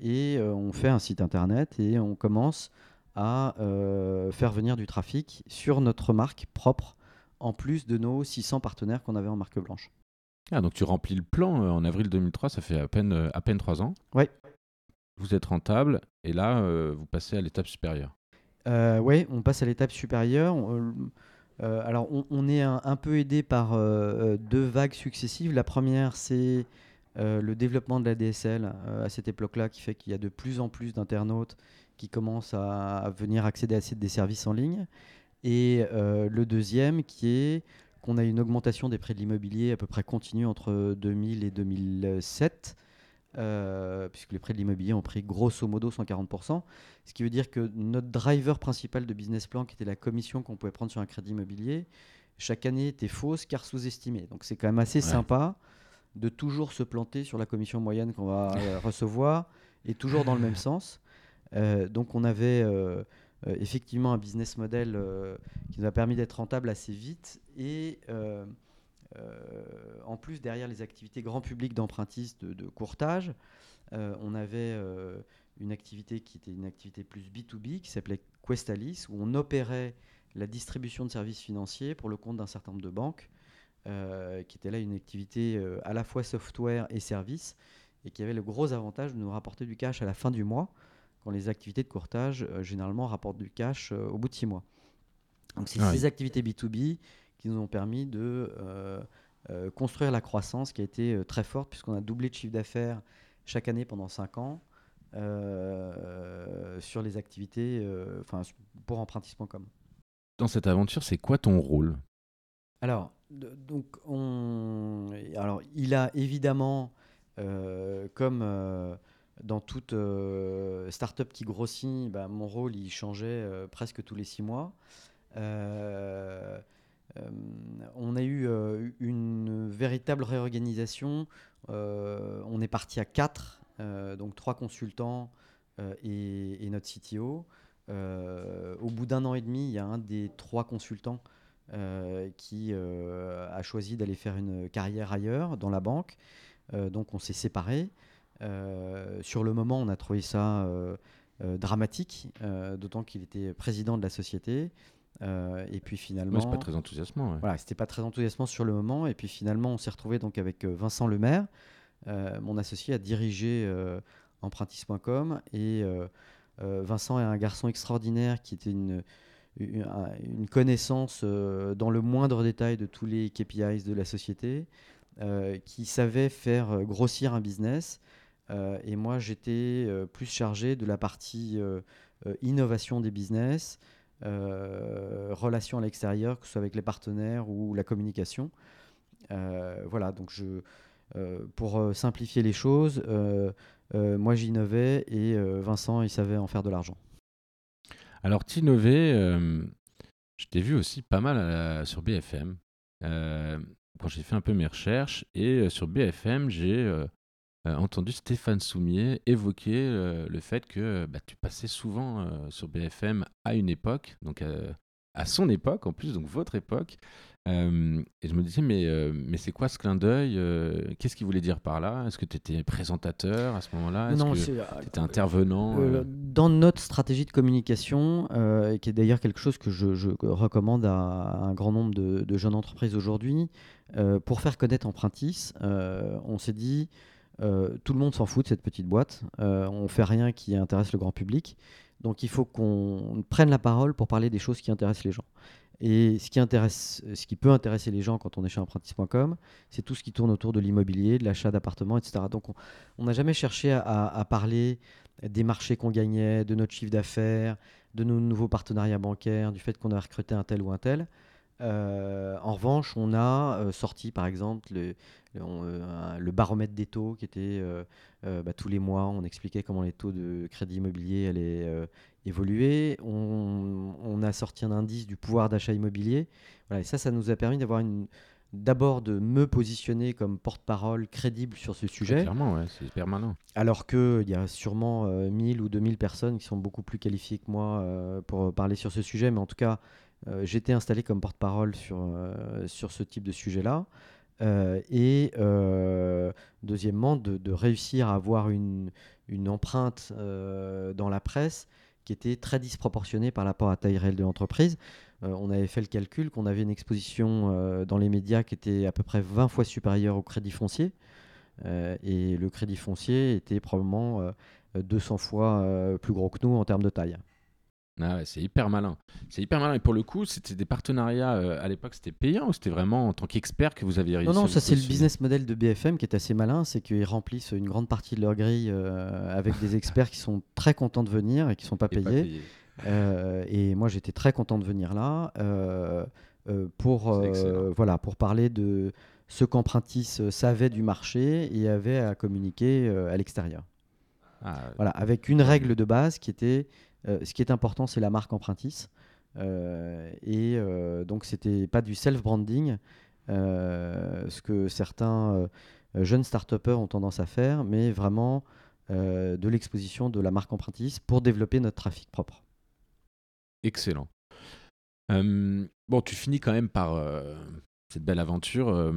[SPEAKER 2] et on fait un site internet et on commence à euh, faire venir du trafic sur notre marque propre, en plus de nos 600 partenaires qu'on avait en marque blanche.
[SPEAKER 1] Ah, donc tu remplis le plan euh, en avril 2003, ça fait à peine, euh, à peine 3 ans.
[SPEAKER 2] Oui.
[SPEAKER 1] Vous êtes rentable et là, vous passez à l'étape supérieure.
[SPEAKER 2] oui, on passe à l'étape supérieure. alors, on, est un, peu aidé par deux vagues successives. La première, c'est le développement de la DSL à cette époque-là, qui fait qu'il y a de plus en plus d'internautes qui commencent à, venir accéder à des services en ligne. Et euh, le deuxième qui est qu'on a une augmentation des prix de l'immobilier à peu près continue entre 2000 et 2007. Euh, puisque les prix de l'immobilier ont pris grosso modo 140%, ce qui veut dire que notre driver principal de business plan, qui était la commission qu'on pouvait prendre sur un crédit immobilier, chaque année était fausse car sous-estimée. Donc c'est quand même assez sympa de toujours se planter sur la commission moyenne qu'on va euh, recevoir et toujours dans le même [LAUGHS] sens. Euh, donc on avait euh, euh, effectivement un business model qui nous a permis d'être rentable assez vite et en plus derrière les activités grand public d'empruntistes de, courtage, on avait une activité qui était une activité plus B2B qui s'appelait Questalis où on opérait la distribution de services financiers pour le compte d'un certain nombre de banques, qui était là une activité à la fois software et services, et qui avait le gros avantage de nous rapporter du cash à la fin du mois, quand les activités de courtage, euh, généralement, rapportent du cash euh, au bout de six mois. Donc, c'est ces activités B2B qui nous ont permis de euh, construire la croissance qui a été très forte, puisqu'on a doublé de chiffre d'affaires chaque année pendant cinq ans sur les activités enfin pour empruntis.com.
[SPEAKER 1] Dans cette aventure, c'est quoi ton rôle?
[SPEAKER 2] Alors, donc on, alors, il a évidemment, comme dans toute euh, startup qui grossit, bah, mon rôle il changeait euh, presque tous les six mois. Euh, on a eu une véritable réorganisation. on est parti à quatre, donc trois consultants et, notre CTO. au bout d'un an et demi, il y a un des trois consultants qui a choisi d'aller faire une carrière ailleurs dans la banque. donc on s'est séparés. Euh, sur le moment, on a trouvé ça euh, euh, dramatique, d'autant qu'il était président de la société. et puis finalement.
[SPEAKER 1] c'est pas très enthousiasmant.
[SPEAKER 2] Voilà, c'était pas très enthousiasmant sur le moment. Et puis finalement, on s'est retrouvé donc avec Vincent Lemaire, mon associé, à diriger empruntis.com. Et Vincent est un garçon extraordinaire qui était une, une connaissance dans le moindre détail de tous les KPIs de la société, qui savait faire grossir un business. Et moi, j'étais plus chargé de la partie innovation des business, relations à l'extérieur, que ce soit avec les partenaires ou la communication. voilà, donc pour simplifier les choses, moi j'innovais et Vincent, il savait en faire de l'argent.
[SPEAKER 1] Alors, t'innovais, euh, je t'ai vu aussi pas mal sur BFM. Euh, quand j'ai fait un peu mes recherches, et euh, sur BFM, j'ai entendu Stéphane Soumier évoquer le fait que bah, tu passais souvent sur BFM à une époque, donc à son époque en plus, donc votre époque, euh, et je me disais, mais, euh, mais c'est quoi ce clin d'œil euh, Qu'est-ce qu'il voulait dire par là? Est-ce que tu étais présentateur à ce moment-là? Que tu étais intervenant
[SPEAKER 2] Dans notre stratégie de communication, qui est d'ailleurs quelque chose que je, recommande à, un grand nombre de, jeunes entreprises aujourd'hui, pour faire connaître Empruntis, on s'est dit, tout le monde s'en fout de cette petite boîte, on fait rien qui intéresse le grand public. Donc il faut qu'on prenne la parole pour parler des choses qui intéressent les gens. Et ce qui, peut intéresser les gens quand on est chez Empruntis.com, c'est tout ce qui tourne autour de l'immobilier, de l'achat d'appartements, etc. Donc on n'a jamais cherché à, parler des marchés qu'on gagnait, de notre chiffre d'affaires, de nos nouveaux partenariats bancaires, du fait qu'on a recruté un tel ou un tel. Euh, en revanche, on a euh, sorti par exemple le, euh, le, baromètre des taux qui était bah, tous les mois, on expliquait comment les taux de crédit immobilier allaient évoluer. On, a sorti un indice du pouvoir d'achat immobilier. Voilà, et ça, ça nous a permis d'avoir une d'abord de me positionner comme porte-parole crédible sur ce sujet.
[SPEAKER 1] clairement, ouais, c'est permanent.
[SPEAKER 2] Alors qu'il y a sûrement 1000 ou 2000 personnes qui sont beaucoup plus qualifiées que moi pour parler sur ce sujet, mais en tout cas, euh, j'étais installé comme porte-parole sur, euh, sur ce type de sujet-là. Euh, et deuxièmement, de, réussir à avoir une, une empreinte dans la presse qui était très disproportionnée par rapport à la taille réelle de l'entreprise. on avait fait le calcul qu'on avait une exposition dans les médias qui était à peu près 20 fois supérieure au crédit foncier. et le crédit foncier était probablement 200 fois plus gros que nous en termes de taille.
[SPEAKER 1] Ah c'est hyper malin. C'est hyper malin. Et pour le coup, c'était des partenariats euh, à l'époque, c'était payant ou c'était vraiment en tant qu'expert que vous aviez réussi
[SPEAKER 2] Non, non, ça c'est le business model de BFM qui est assez malin. C'est qu'ils remplissent une grande partie de leur grille euh, avec des [LAUGHS] experts qui sont très contents de venir et qui ne sont pas payés. Euh, et moi, j'étais très content de venir là pour, voilà, pour parler de ce qu'Empruntis savait du marché et avait à communiquer à l'extérieur. Ah, voilà, avec une règle de base qui était ce qui est important, c'est la marque Empruntis. Euh, et euh, donc, c'était pas du self-branding, ce que certains jeunes start ont tendance à faire, mais vraiment de l'exposition de la marque Empruntis pour développer notre trafic propre.
[SPEAKER 1] Excellent. bon, tu finis quand même par cette belle aventure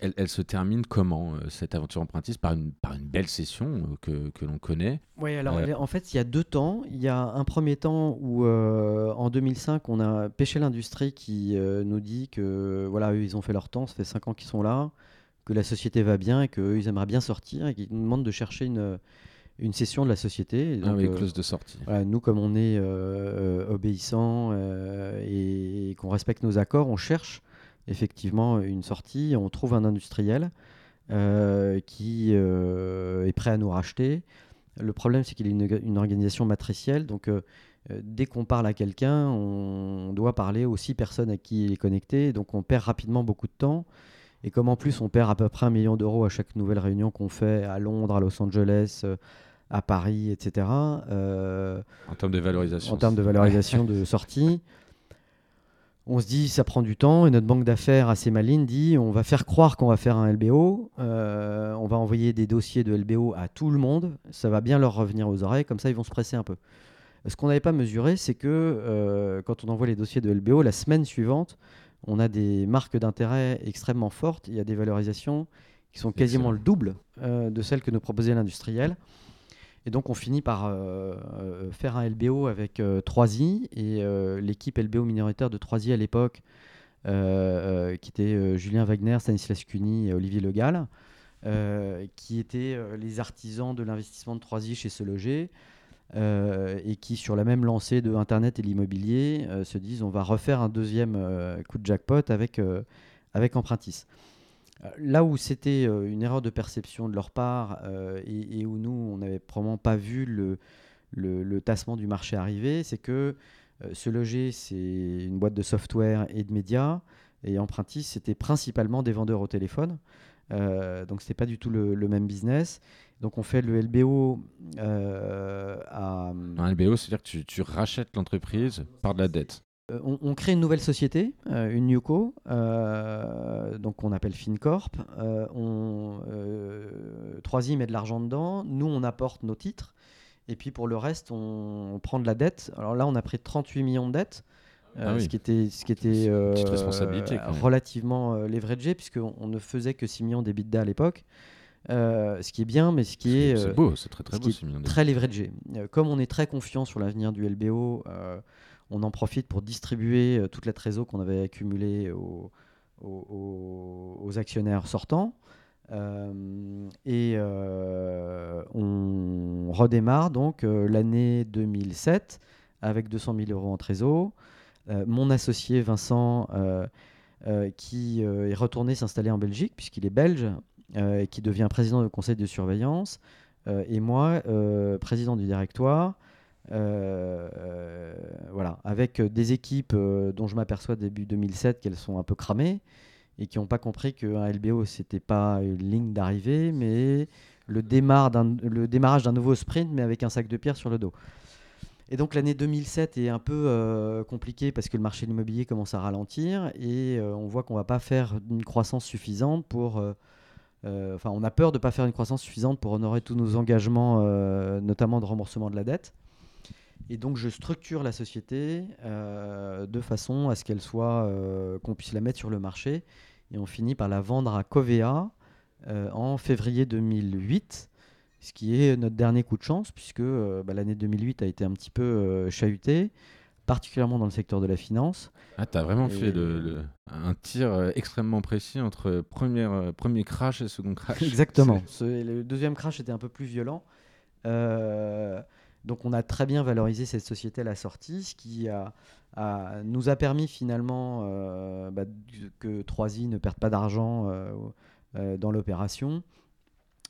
[SPEAKER 1] elle, se termine comment, euh, cette aventure empruntiste? Par une, par une belle session euh, que, l'on connaît
[SPEAKER 2] Oui, alors euh, en fait, il y a deux temps. Il y a un premier temps où, en 2005, on a Pêché l'Industrie qui nous dit que, voilà, eux, ils ont fait leur temps, ça fait cinq ans qu'ils sont là, que la société va bien et qu'eux, ils aimeraient bien sortir et qu'ils nous demandent de chercher une, une session de la société.
[SPEAKER 1] Ah donc, clause de sortie.
[SPEAKER 2] nous, comme on est obéissants et qu'on respecte nos accords, on cherche effectivement une sortie, on trouve un industriel euh, qui euh, est prêt à nous racheter. Le problème, c'est qu'il est une, organisation matricielle, donc euh, dès qu'on parle à quelqu'un, on doit parler aux six personnes à qui il est connecté, donc on perd rapidement beaucoup de temps. Et comme en plus on perd à peu près un million d'euros à chaque nouvelle réunion qu'on fait à Londres, à Los Angeles, à Paris, etc.
[SPEAKER 1] en termes de valorisation.
[SPEAKER 2] En termes de valorisation de sortie on se dit ça prend du temps et notre banque d'affaires assez maligne dit on va faire croire qu'on va faire un LBO, euh, on va envoyer des dossiers de LBO à tout le monde, ça va bien leur revenir aux oreilles, comme ça ils vont se presser un peu. Ce qu'on n'avait pas mesuré, c'est que euh, quand on envoie les dossiers de LBO, la semaine suivante, on a des marques d'intérêt extrêmement fortes, il y a des valorisations qui sont quasiment le double euh, de celles que nous proposait l'industriel. Et donc on finit par euh, euh, faire un LBO avec euh, 3i et euh, l'équipe LBO minoritaire de 3i à l'époque, qui était Julien Wagner, Stanislas Cuny et Olivier Legal, qui étaient les artisans de l'investissement de 3i chez Se Loger. et qui, sur la même lancée de Internet et l'immobilier, se disent on va refaire un deuxième coup de jackpot avec, avec Empruntis. Là où c'était une erreur de perception de leur part et, où nous, on n'avait probablement pas vu le, le, tassement du marché arriver, c'est que se loger, c'est une boîte de software et de médias, et Empruntis, c'était principalement des vendeurs au téléphone. Euh, donc, ce n'était pas du tout le, même business. Donc, on fait le LBO euh, à.
[SPEAKER 1] Un LBO, c'est-à-dire que tu, rachètes l'entreprise par de la dette.
[SPEAKER 2] Euh, on, crée une nouvelle société, une NewCo, donc on appelle FinCorp. on, Troisième met de l'argent dedans. Nous, on apporte nos titres. Et puis pour le reste, on, on prend de la dette. Alors là, on a pris 38 millions de dettes. Euh, ah ce qui était, ce qui était euh, relativement euh, leveragé, puisqu'on on ne faisait que 6 millions d'EBITDA à l'époque. ce qui est bien, mais ce qui est,
[SPEAKER 1] c'est beau, c'est très très beau,
[SPEAKER 2] très leveragé. comme on est très confiant sur l'avenir du LBO, on en profite pour distribuer toute la trésor qu'on avait accumulée aux, actionnaires sortants. et on redémarre donc l'année 2007 avec 200 000 euros en trésor. Euh, mon associé Vincent, euh, euh, qui est retourné s'installer en Belgique, puisqu'il est belge, et qui devient président du conseil de surveillance, et moi, président du directoire. Voilà, avec des équipes dont je m'aperçois début 2007 qu'elles sont un peu cramées et qui n'ont pas compris qu'un LBO, c'était pas une ligne d'arrivée, mais le, démarrage d'un nouveau sprint, mais avec un sac de pierre sur le dos. Et donc l'année 2007 est un peu euh, compliquée parce que le marché de l'immobilier commence à ralentir et euh, on voit qu'on va pas faire une croissance suffisante pour... Euh, enfin, on a peur de ne pas faire une croissance suffisante pour honorer tous nos engagements, notamment de remboursement de la dette. Et donc je structure la société de façon à ce qu'elle soit, qu'on puisse la mettre sur le marché. Et on finit par la vendre à Covea en février 2008 ce qui est notre dernier coup de chance, puisque euh, bah, l'année 2008 a été un petit peu euh, chahutée, particulièrement dans le secteur de la finance.
[SPEAKER 1] Ah, tu as vraiment fait un tir euh, extrêmement précis entre première, premier crash et second crash. [LAUGHS]
[SPEAKER 2] Exactement. le deuxième crash était un peu plus violent. Donc on a très bien valorisé cette société à la sortie, ce qui nous a permis finalement bah, que 3i ne perde pas d'argent dans l'opération.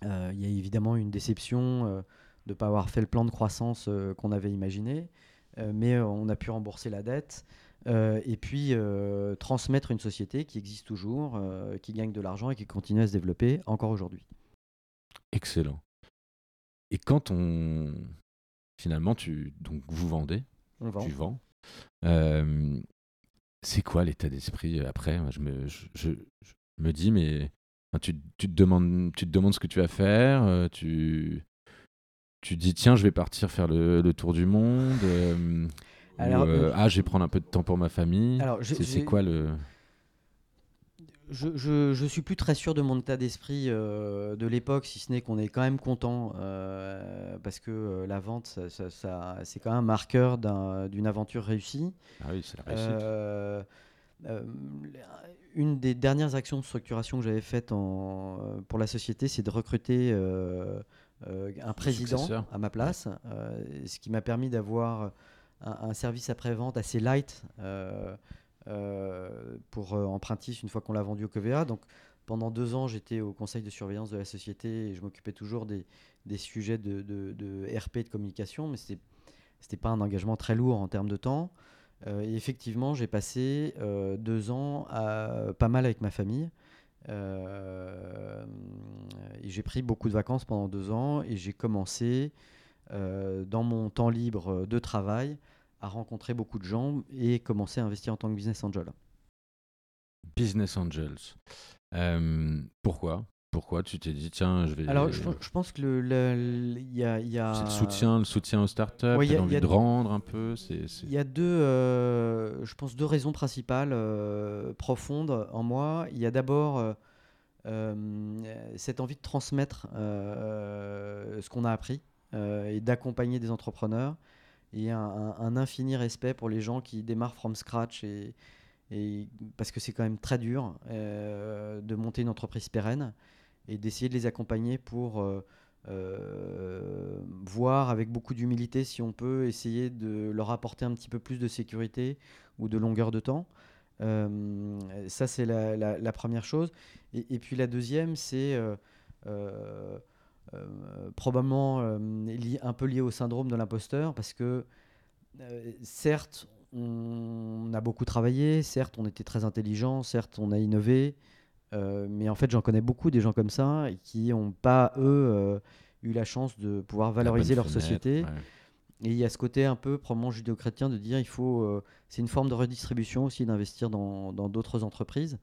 [SPEAKER 2] Euh, il y a évidemment une déception euh, de ne pas avoir fait le plan de croissance euh, qu'on avait imaginé, mais on a pu rembourser la dette. et puis transmettre une société qui existe toujours, qui gagne de l'argent et qui continue à se développer encore aujourd'hui.
[SPEAKER 1] Excellent. Et quand on finalement tu donc vous vendez,
[SPEAKER 2] on vend.
[SPEAKER 1] tu vends, c'est quoi l'état d'esprit après? Je me, je, me dis mais tu, te demandes, tu te demandes ce que tu vas faire, euh, tu, tu dis tiens, je vais partir faire le, tour du monde. Euh, euh, ah, je vais prendre un peu de temps pour ma famille. C'est quoi le.
[SPEAKER 2] Je, je, je, suis plus très sûr de mon état d'esprit de l'époque, si ce n'est qu'on est quand même content parce que la vente, ça, c'est quand même un marqueur d'une aventure réussie.
[SPEAKER 1] Ah oui, c'est la réussite
[SPEAKER 2] une des dernières actions de structuration que j'avais faites en, euh, pour la société, c'est de recruter euh, euh, un président à ma place, ce qui m'a permis d'avoir un, service après-vente assez light pour Empruntis une fois qu'on l'a vendu au KVA. Donc pendant deux ans, j'étais au conseil de surveillance de la société et je m'occupais toujours des, des sujets de, de, RP de communication, mais ce n'était pas un engagement très lourd en termes de temps. Euh, et effectivement, j'ai passé euh, deux ans pas mal avec ma famille. Euh, j'ai pris beaucoup de vacances pendant deux ans et j'ai commencé dans mon temps libre de travail à rencontrer beaucoup de gens et commencer à investir en tant que business angel.
[SPEAKER 1] Business angels. pourquoi? Pourquoi tu t'es dit, tiens, je vais.
[SPEAKER 2] Alors, je, pense que le, y a, y a...
[SPEAKER 1] C'est le soutien, le soutien aux startups, ouais, y a, envie de rendre un peu.
[SPEAKER 2] Il y a deux, euh, je pense, deux raisons principales euh, profondes en moi. Il y a d'abord euh, cette envie de transmettre ce qu'on a appris et d'accompagner des entrepreneurs. Et un, infini respect pour les gens qui démarrent from scratch et, parce que c'est quand même très dur de monter une entreprise pérenne et d'essayer de les accompagner pour euh, voir avec beaucoup d'humilité si on peut essayer de leur apporter un petit peu plus de sécurité ou de longueur de temps. ça, c'est la, première chose. Et, puis la deuxième, c'est probablement un peu lié au syndrome de l'imposteur, parce que certes, on a beaucoup travaillé, certes, on était très intelligent, certes, on a innové, euh, mais en fait, j'en connais beaucoup des gens comme ça et qui n'ont pas, eux, euh, eu la chance de pouvoir valoriser leur société. Et il y a ce côté un peu probablement judéo-chrétien de dire il faut. Euh, c'est une forme de redistribution aussi d'investir dans d'autres entreprises.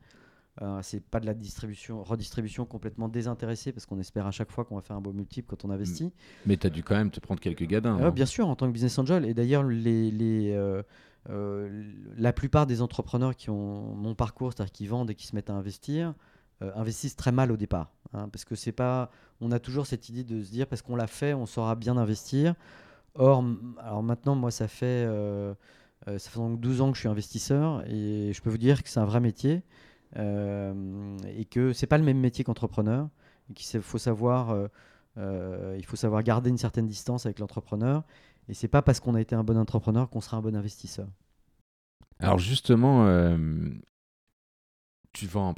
[SPEAKER 2] Euh, c'est pas de la distribution, redistribution complètement désintéressée parce qu'on espère à chaque fois qu'on va faire un beau multiple quand on investit.
[SPEAKER 1] Mais tu as dû quand même te prendre quelques gadins.
[SPEAKER 2] bien sûr, en tant que business angel. Et d'ailleurs, les, les euh, la plupart des entrepreneurs qui ont mon parcours, c'est-à-dire qui vendent et qui se mettent à investir, euh, investissent très mal au départ. Hein, parce que c'est pas. On a toujours cette idée de se dire parce qu'on l'a fait, on saura bien investir. Or, alors maintenant, moi, ça fait, euh, ça fait donc 12 ans que je suis investisseur et je peux vous dire que c'est un vrai métier et que c'est pas le même métier qu'entrepreneur. Qu'il faut savoir, il faut savoir garder une certaine distance avec l'entrepreneur et c'est pas parce qu'on a été un bon entrepreneur qu'on sera un bon investisseur.
[SPEAKER 1] Alors justement, euh, tu vends en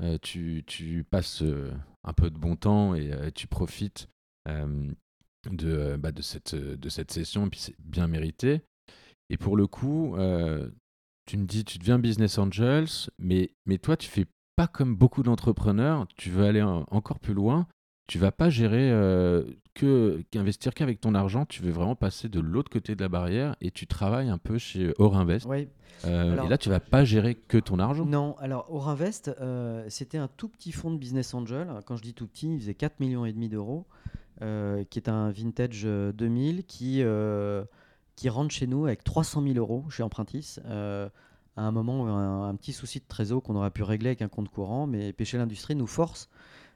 [SPEAKER 1] euh, tu, passes euh, un peu de bon temps et tu profites de, bah, de, cette, de cette session, et puis c'est bien mérité. Et pour le coup, tu me dis, tu deviens business angels, mais, mais toi, tu fais pas comme beaucoup d'entrepreneurs, tu veux aller encore plus loin tu vas pas gérer euh, que qu'investir qu'avec ton argent, tu veux vraiment passer de l'autre côté de la barrière et tu travailles un peu chez Orinvest.
[SPEAKER 2] Oui.
[SPEAKER 1] Euh, et là, tu vas pas gérer que ton argent.
[SPEAKER 2] Non, alors Orinvest, euh, c'était un tout petit fonds de business angel. Quand je dis tout petit, il faisait 4 millions et demi d'euros, qui est un vintage 2000 qui qui rentre chez nous avec 300 000 euros chez Empruntis. à un moment, un, un petit souci de trésor qu'on aurait pu régler avec un compte courant, mais Péché l'Industrie nous force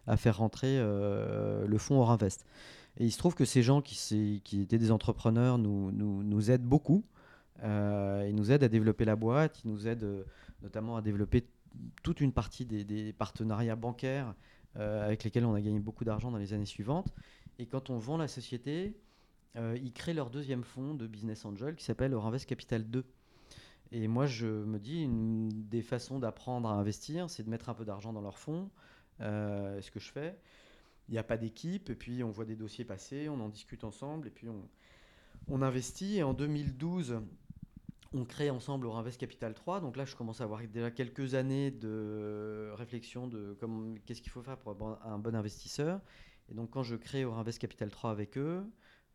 [SPEAKER 2] à faire rentrer euh, le fonds Orinvest. Et il se trouve que ces gens qui, étaient des entrepreneurs nous, aident beaucoup. Euh, ils nous aident à développer la boîte, ils nous aident euh, notamment à développer toute une partie des, partenariats bancaires avec lesquels on a gagné beaucoup d'argent dans les années suivantes. Et quand on vend la société, ils créent leur deuxième fonds de business angel qui s'appelle Orinvest Capital 2. Et moi, je me dis, une des façons d'apprendre à investir, c'est de mettre un peu d'argent dans leur fonds, euh, ce que je fais. Il n'y a pas d'équipe, et puis on voit des dossiers passer, on en discute ensemble, et puis on, investit. Et en 2012, on crée ensemble Orinvest Capital 3. Donc là, je commence à avoir déjà quelques années de réflexion de qu'est-ce qu'il faut faire pour un bon investisseur. Et donc, quand je crée Orinvest Capital 3 avec eux,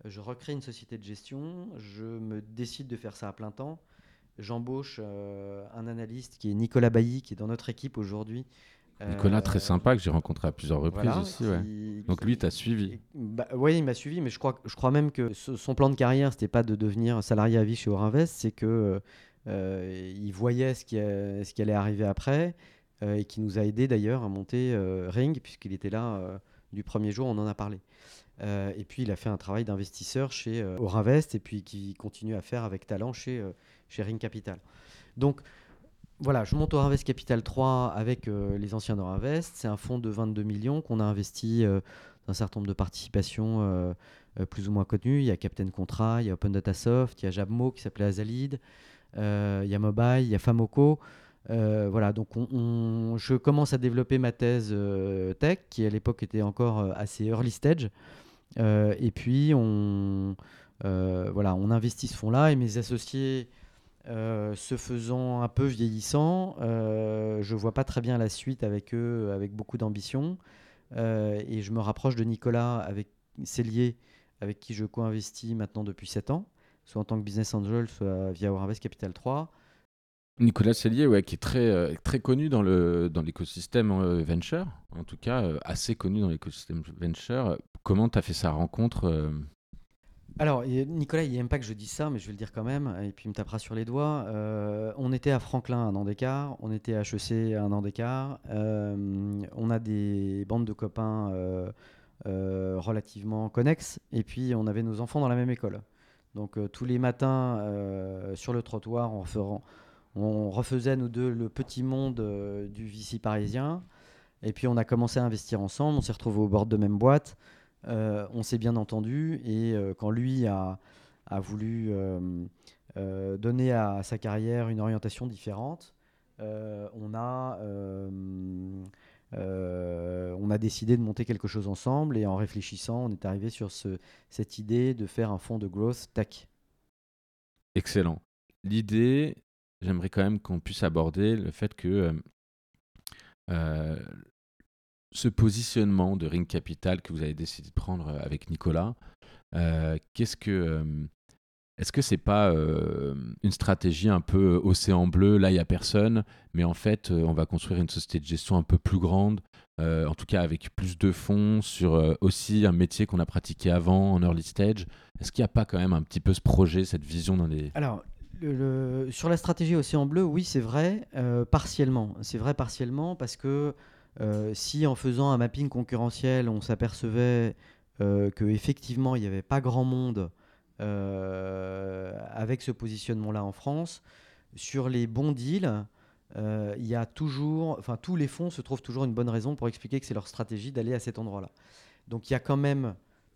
[SPEAKER 2] je recrée une société de gestion, je me décide de faire ça à plein temps. J'embauche euh, un analyste qui est Nicolas Bailly, qui est dans notre équipe aujourd'hui,
[SPEAKER 1] Nicolas, très sympa, que j'ai rencontré à plusieurs reprises aussi. Donc lui, tu as suivi
[SPEAKER 2] bah, Oui, il m'a suivi, mais je crois, je crois même que son plan de carrière, c'était pas de devenir salarié à vie chez Orinvest, c'est que euh, il voyait ce qui, ce qui allait arriver après euh, et qui nous a aidé d'ailleurs à monter euh, Ring, puisqu'il était là du premier jour, on en a parlé. Et puis il a fait un travail d'investisseur chez Orinvest et puis qui continue à faire avec talent chez, chez Ring Capital. Donc voilà, je monte au Invest Capital 3 avec euh, les anciens d'Orinvest. C'est un fonds de 22 millions qu'on a investi euh, dans un certain nombre de participations euh, plus ou moins connues. Il y a Captain Contra, il y a Open Data Soft, il y a Jabmo qui s'appelait Azalid, il y a Mobile, il y a Famoco. voilà, donc je commence à développer ma thèse tech, qui à l'époque était encore assez early stage. Et puis on, voilà, on investit ce fonds-là et mes associés euh, se faisant un peu vieillissant, euh, je vois pas très bien la suite avec eux, avec beaucoup d'ambition. Euh, et je me rapproche de Nicolas avec Cellier, avec qui je co-investis maintenant depuis 7 ans, soit en tant que business angel, soit via Orinvest Capital 3.
[SPEAKER 1] Nicolas Cellier, ouais, qui est très, euh, très connu dans, le, dans l'écosystème venture, en tout cas assez connu dans l'écosystème venture. Comment tu as fait sa rencontre
[SPEAKER 2] alors, Nicolas, il n'aime pas que je dise ça, mais je vais le dire quand même, et puis il me tapera sur les doigts. Euh, on était à Franklin un an d'écart, on était à HEC un an d'écart. Euh, on a des bandes de copains euh, relativement connexes, et puis on avait nos enfants dans la même école. Donc tous les matins, sur le trottoir, on, on, refaisait nous deux le petit monde du Vici parisien. Et puis on a commencé à investir ensemble, on s'est retrouvés au bord de même boîte. on s'est bien entendu et quand lui a, a voulu donner à sa carrière une orientation différente, on a euh, on a décidé de monter quelque chose ensemble et en réfléchissant, on est arrivé sur cette idée de faire un fonds de growth tech.
[SPEAKER 1] Excellent. L'idée, j'aimerais quand même qu'on puisse aborder le fait que euh, euh, ce positionnement de Ring Capital que vous avez décidé de prendre avec Nicolas, qu'est-ce que est-ce que c'est pas euh, une stratégie un peu océan bleu Là, il n'y a personne, mais en fait, euh, on va construire une société de gestion un peu plus grande, euh, en tout cas avec plus de fonds, sur aussi un métier qu'on a pratiqué avant en early stage? Est-ce qu'il n'y a pas quand même un petit peu ce projet, cette vision dans les.
[SPEAKER 2] Sur la stratégie océan bleu, oui, c'est vrai, partiellement. C'est vrai partiellement parce que si en faisant un mapping concurrentiel, on s'apercevait qu'effectivement, il n'y avait pas grand monde euh, avec ce positionnement-là en France. Sur les bons deals, euh, il y a toujours, enfin tous les fonds se trouvent toujours une bonne raison pour expliquer que c'est leur stratégie d'aller à cet endroit-là. Donc il y a quand même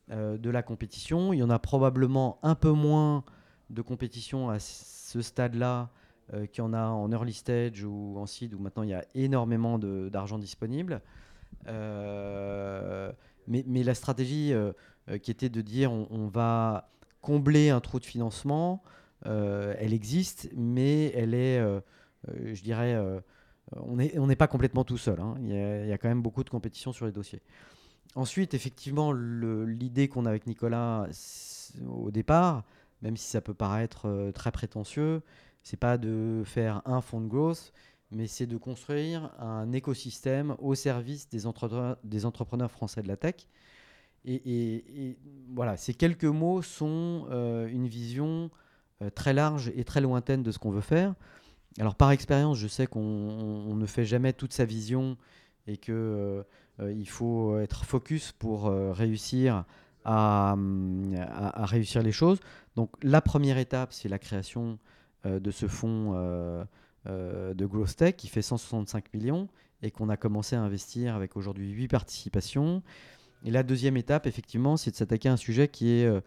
[SPEAKER 2] euh, de la compétition. Il y en a probablement un peu moins de compétition à ce stade-là qu'il y en a en early stage ou en seed où maintenant il y a énormément d'argent disponible. mais, mais, la stratégie qui était de dire on va combler un trou de financement, euh, elle existe, mais elle est, euh, euh, je dirais, on n'est pas complètement tout seul. Hein. Il, y a, quand même beaucoup de compétition sur les dossiers. Ensuite, effectivement, l'idée qu'on a avec Nicolas au départ, même si ça peut paraître très prétentieux, c'est pas de faire un fonds de growth, mais c'est de construire un écosystème au service des, entrepreneurs français de la tech et, voilà, ces quelques mots sont euh, une vision euh, très large et très lointaine de ce qu'on veut faire. Alors par expérience, je sais qu'on ne fait jamais toute sa vision et qu'il euh, il faut être focus pour réussir à, réussir les choses. Donc la première étape, c'est la création de ce fonds de Growth Tech qui fait 165 millions et qu'on a commencé à investir avec aujourd'hui 8 participations. Et la deuxième étape, effectivement, c'est de s'attaquer à un sujet qui est, euh,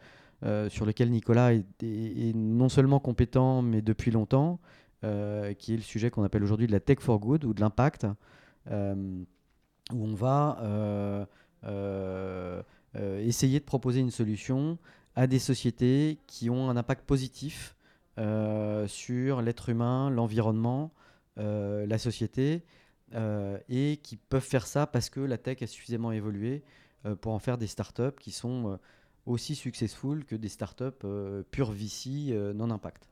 [SPEAKER 2] euh, sur lequel Nicolas est, non seulement compétent, mais depuis longtemps, euh, qui est le sujet qu'on appelle aujourd'hui de la tech for good ou de l'impact, où on va essayer de proposer une solution à des sociétés qui ont un impact positif sur l'être humain, l'environnement, la société, et qui peuvent faire ça parce que la tech a suffisamment évolué euh, pour en faire des startups qui sont euh, aussi successful que des startups euh, pure VC non impact.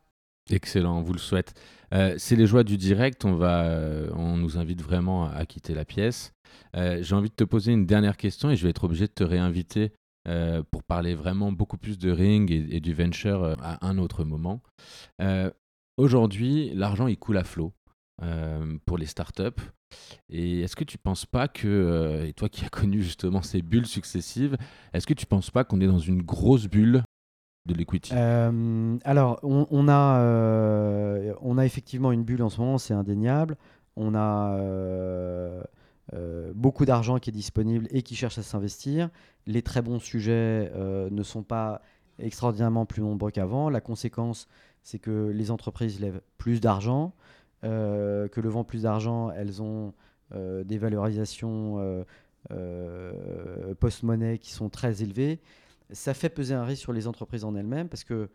[SPEAKER 1] Excellent, on vous le souhaite. c'est les joies du direct, on, va, on nous invite vraiment à, quitter la pièce. J'ai envie de te poser une dernière question et je vais être obligé de te réinviter pour parler vraiment beaucoup plus de Ring et, et du venture à un autre moment. Aujourd'hui, l'argent il coule à flot pour les startups. Et est-ce que tu penses pas que, euh, et toi qui as [LAUGHS] connu justement ces bulles successives, est-ce que tu penses pas qu'on est dans une grosse bulle? De l'equity
[SPEAKER 2] euh, Alors, on, a, euh, on a effectivement une bulle en ce moment, c'est indéniable. On a beaucoup d'argent qui est disponible et qui cherche à s'investir. Les très bons sujets ne sont pas extraordinairement plus nombreux qu'avant. La conséquence, c'est que les entreprises lèvent plus d'argent. Euh, que levant plus d'argent, elles ont euh, des valorisations euh, post-monnaie qui sont très élevées. Ça fait peser un risque sur les entreprises en elles-mêmes parce que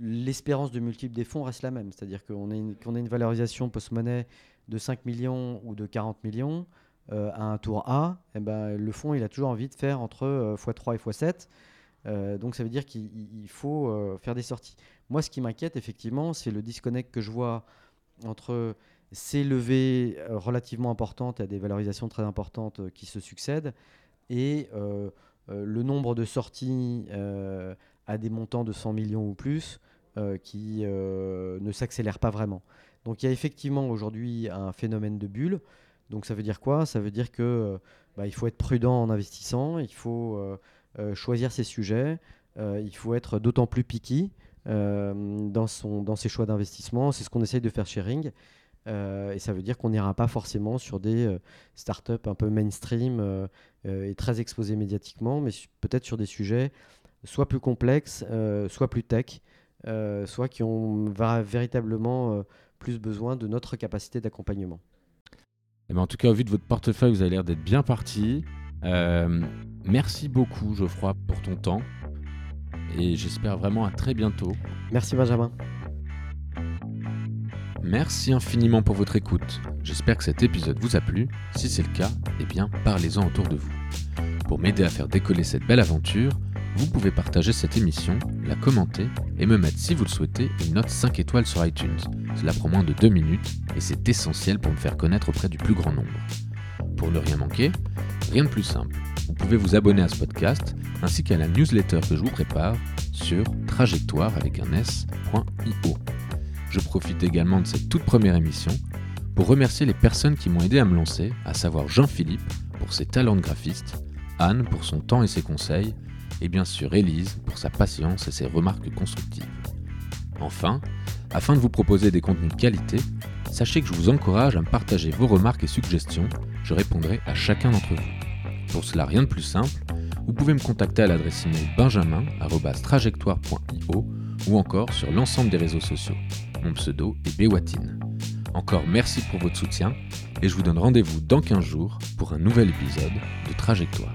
[SPEAKER 2] l'espérance de multiple des fonds reste la même. C'est-à-dire qu'on ait, une valorisation post-monnaie de 5 millions ou de 40 millions à un tour A, eh ben, le fonds il a toujours envie de faire entre x3 et x7. donc ça veut dire qu'il faut faire des sorties. Moi, ce qui m'inquiète effectivement, c'est le disconnect que je vois entre ces levées euh, relativement importantes à des valorisations très importantes euh, qui se succèdent et euh, le nombre de sorties à des montants de 100 millions ou plus qui ne s'accélèrent pas vraiment. Donc il y a effectivement aujourd'hui un phénomène de bulle. Donc ça veut dire quoi? Ça veut dire que bah, il faut être prudent en investissant, il faut choisir ses sujets, il faut être d'autant plus picky euh, dans, son, dans ses choix d'investissement. C'est ce qu'on essaye de faire chez Ring. Et ça veut dire qu'on n'ira pas forcément sur des startups un peu mainstream et très exposés médiatiquement, mais peut-être sur des sujets soit plus complexes, soit plus tech, soit qui ont véritablement plus besoin de notre capacité d'accompagnement.
[SPEAKER 1] Eh ben, en tout cas, au vu de votre portefeuille, vous avez l'air d'être bien parti. Euh, merci beaucoup, Geoffroy, pour ton temps. Et j'espère vraiment à très bientôt.
[SPEAKER 2] Merci, Benjamin.
[SPEAKER 1] Merci infiniment pour votre écoute. J'espère que cet épisode vous a plu. Si c'est le cas, eh bien, parlez-en autour de vous. Pour m'aider à faire décoller cette belle aventure, vous pouvez partager cette émission, la commenter et me mettre, si vous le souhaitez, une note 5 étoiles sur iTunes. Cela prend moins de 2 minutes et c'est essentiel pour me faire connaître auprès du plus grand nombre. Pour ne rien manquer, rien de plus simple. Vous pouvez vous abonner à ce podcast ainsi qu'à la newsletter que je vous prépare sur trajectoire avec un s.io. Je profite également de cette toute première émission pour remercier les personnes qui m'ont aidé à me lancer, à savoir Jean-Philippe pour ses talents de graphiste, Anne pour son temps et ses conseils, et bien sûr Élise pour sa patience et ses remarques constructives. Enfin, afin de vous proposer des contenus de qualité, sachez que je vous encourage à me partager vos remarques et suggestions, je répondrai à chacun d'entre vous. Pour cela, rien de plus simple, vous pouvez me contacter à l'adresse email benjamin.trajectoire.io ou encore sur l'ensemble des réseaux sociaux. Mon pseudo est Bewatine. Encore merci pour votre soutien et je vous donne rendez-vous dans 15 jours pour un nouvel épisode de Trajectoire.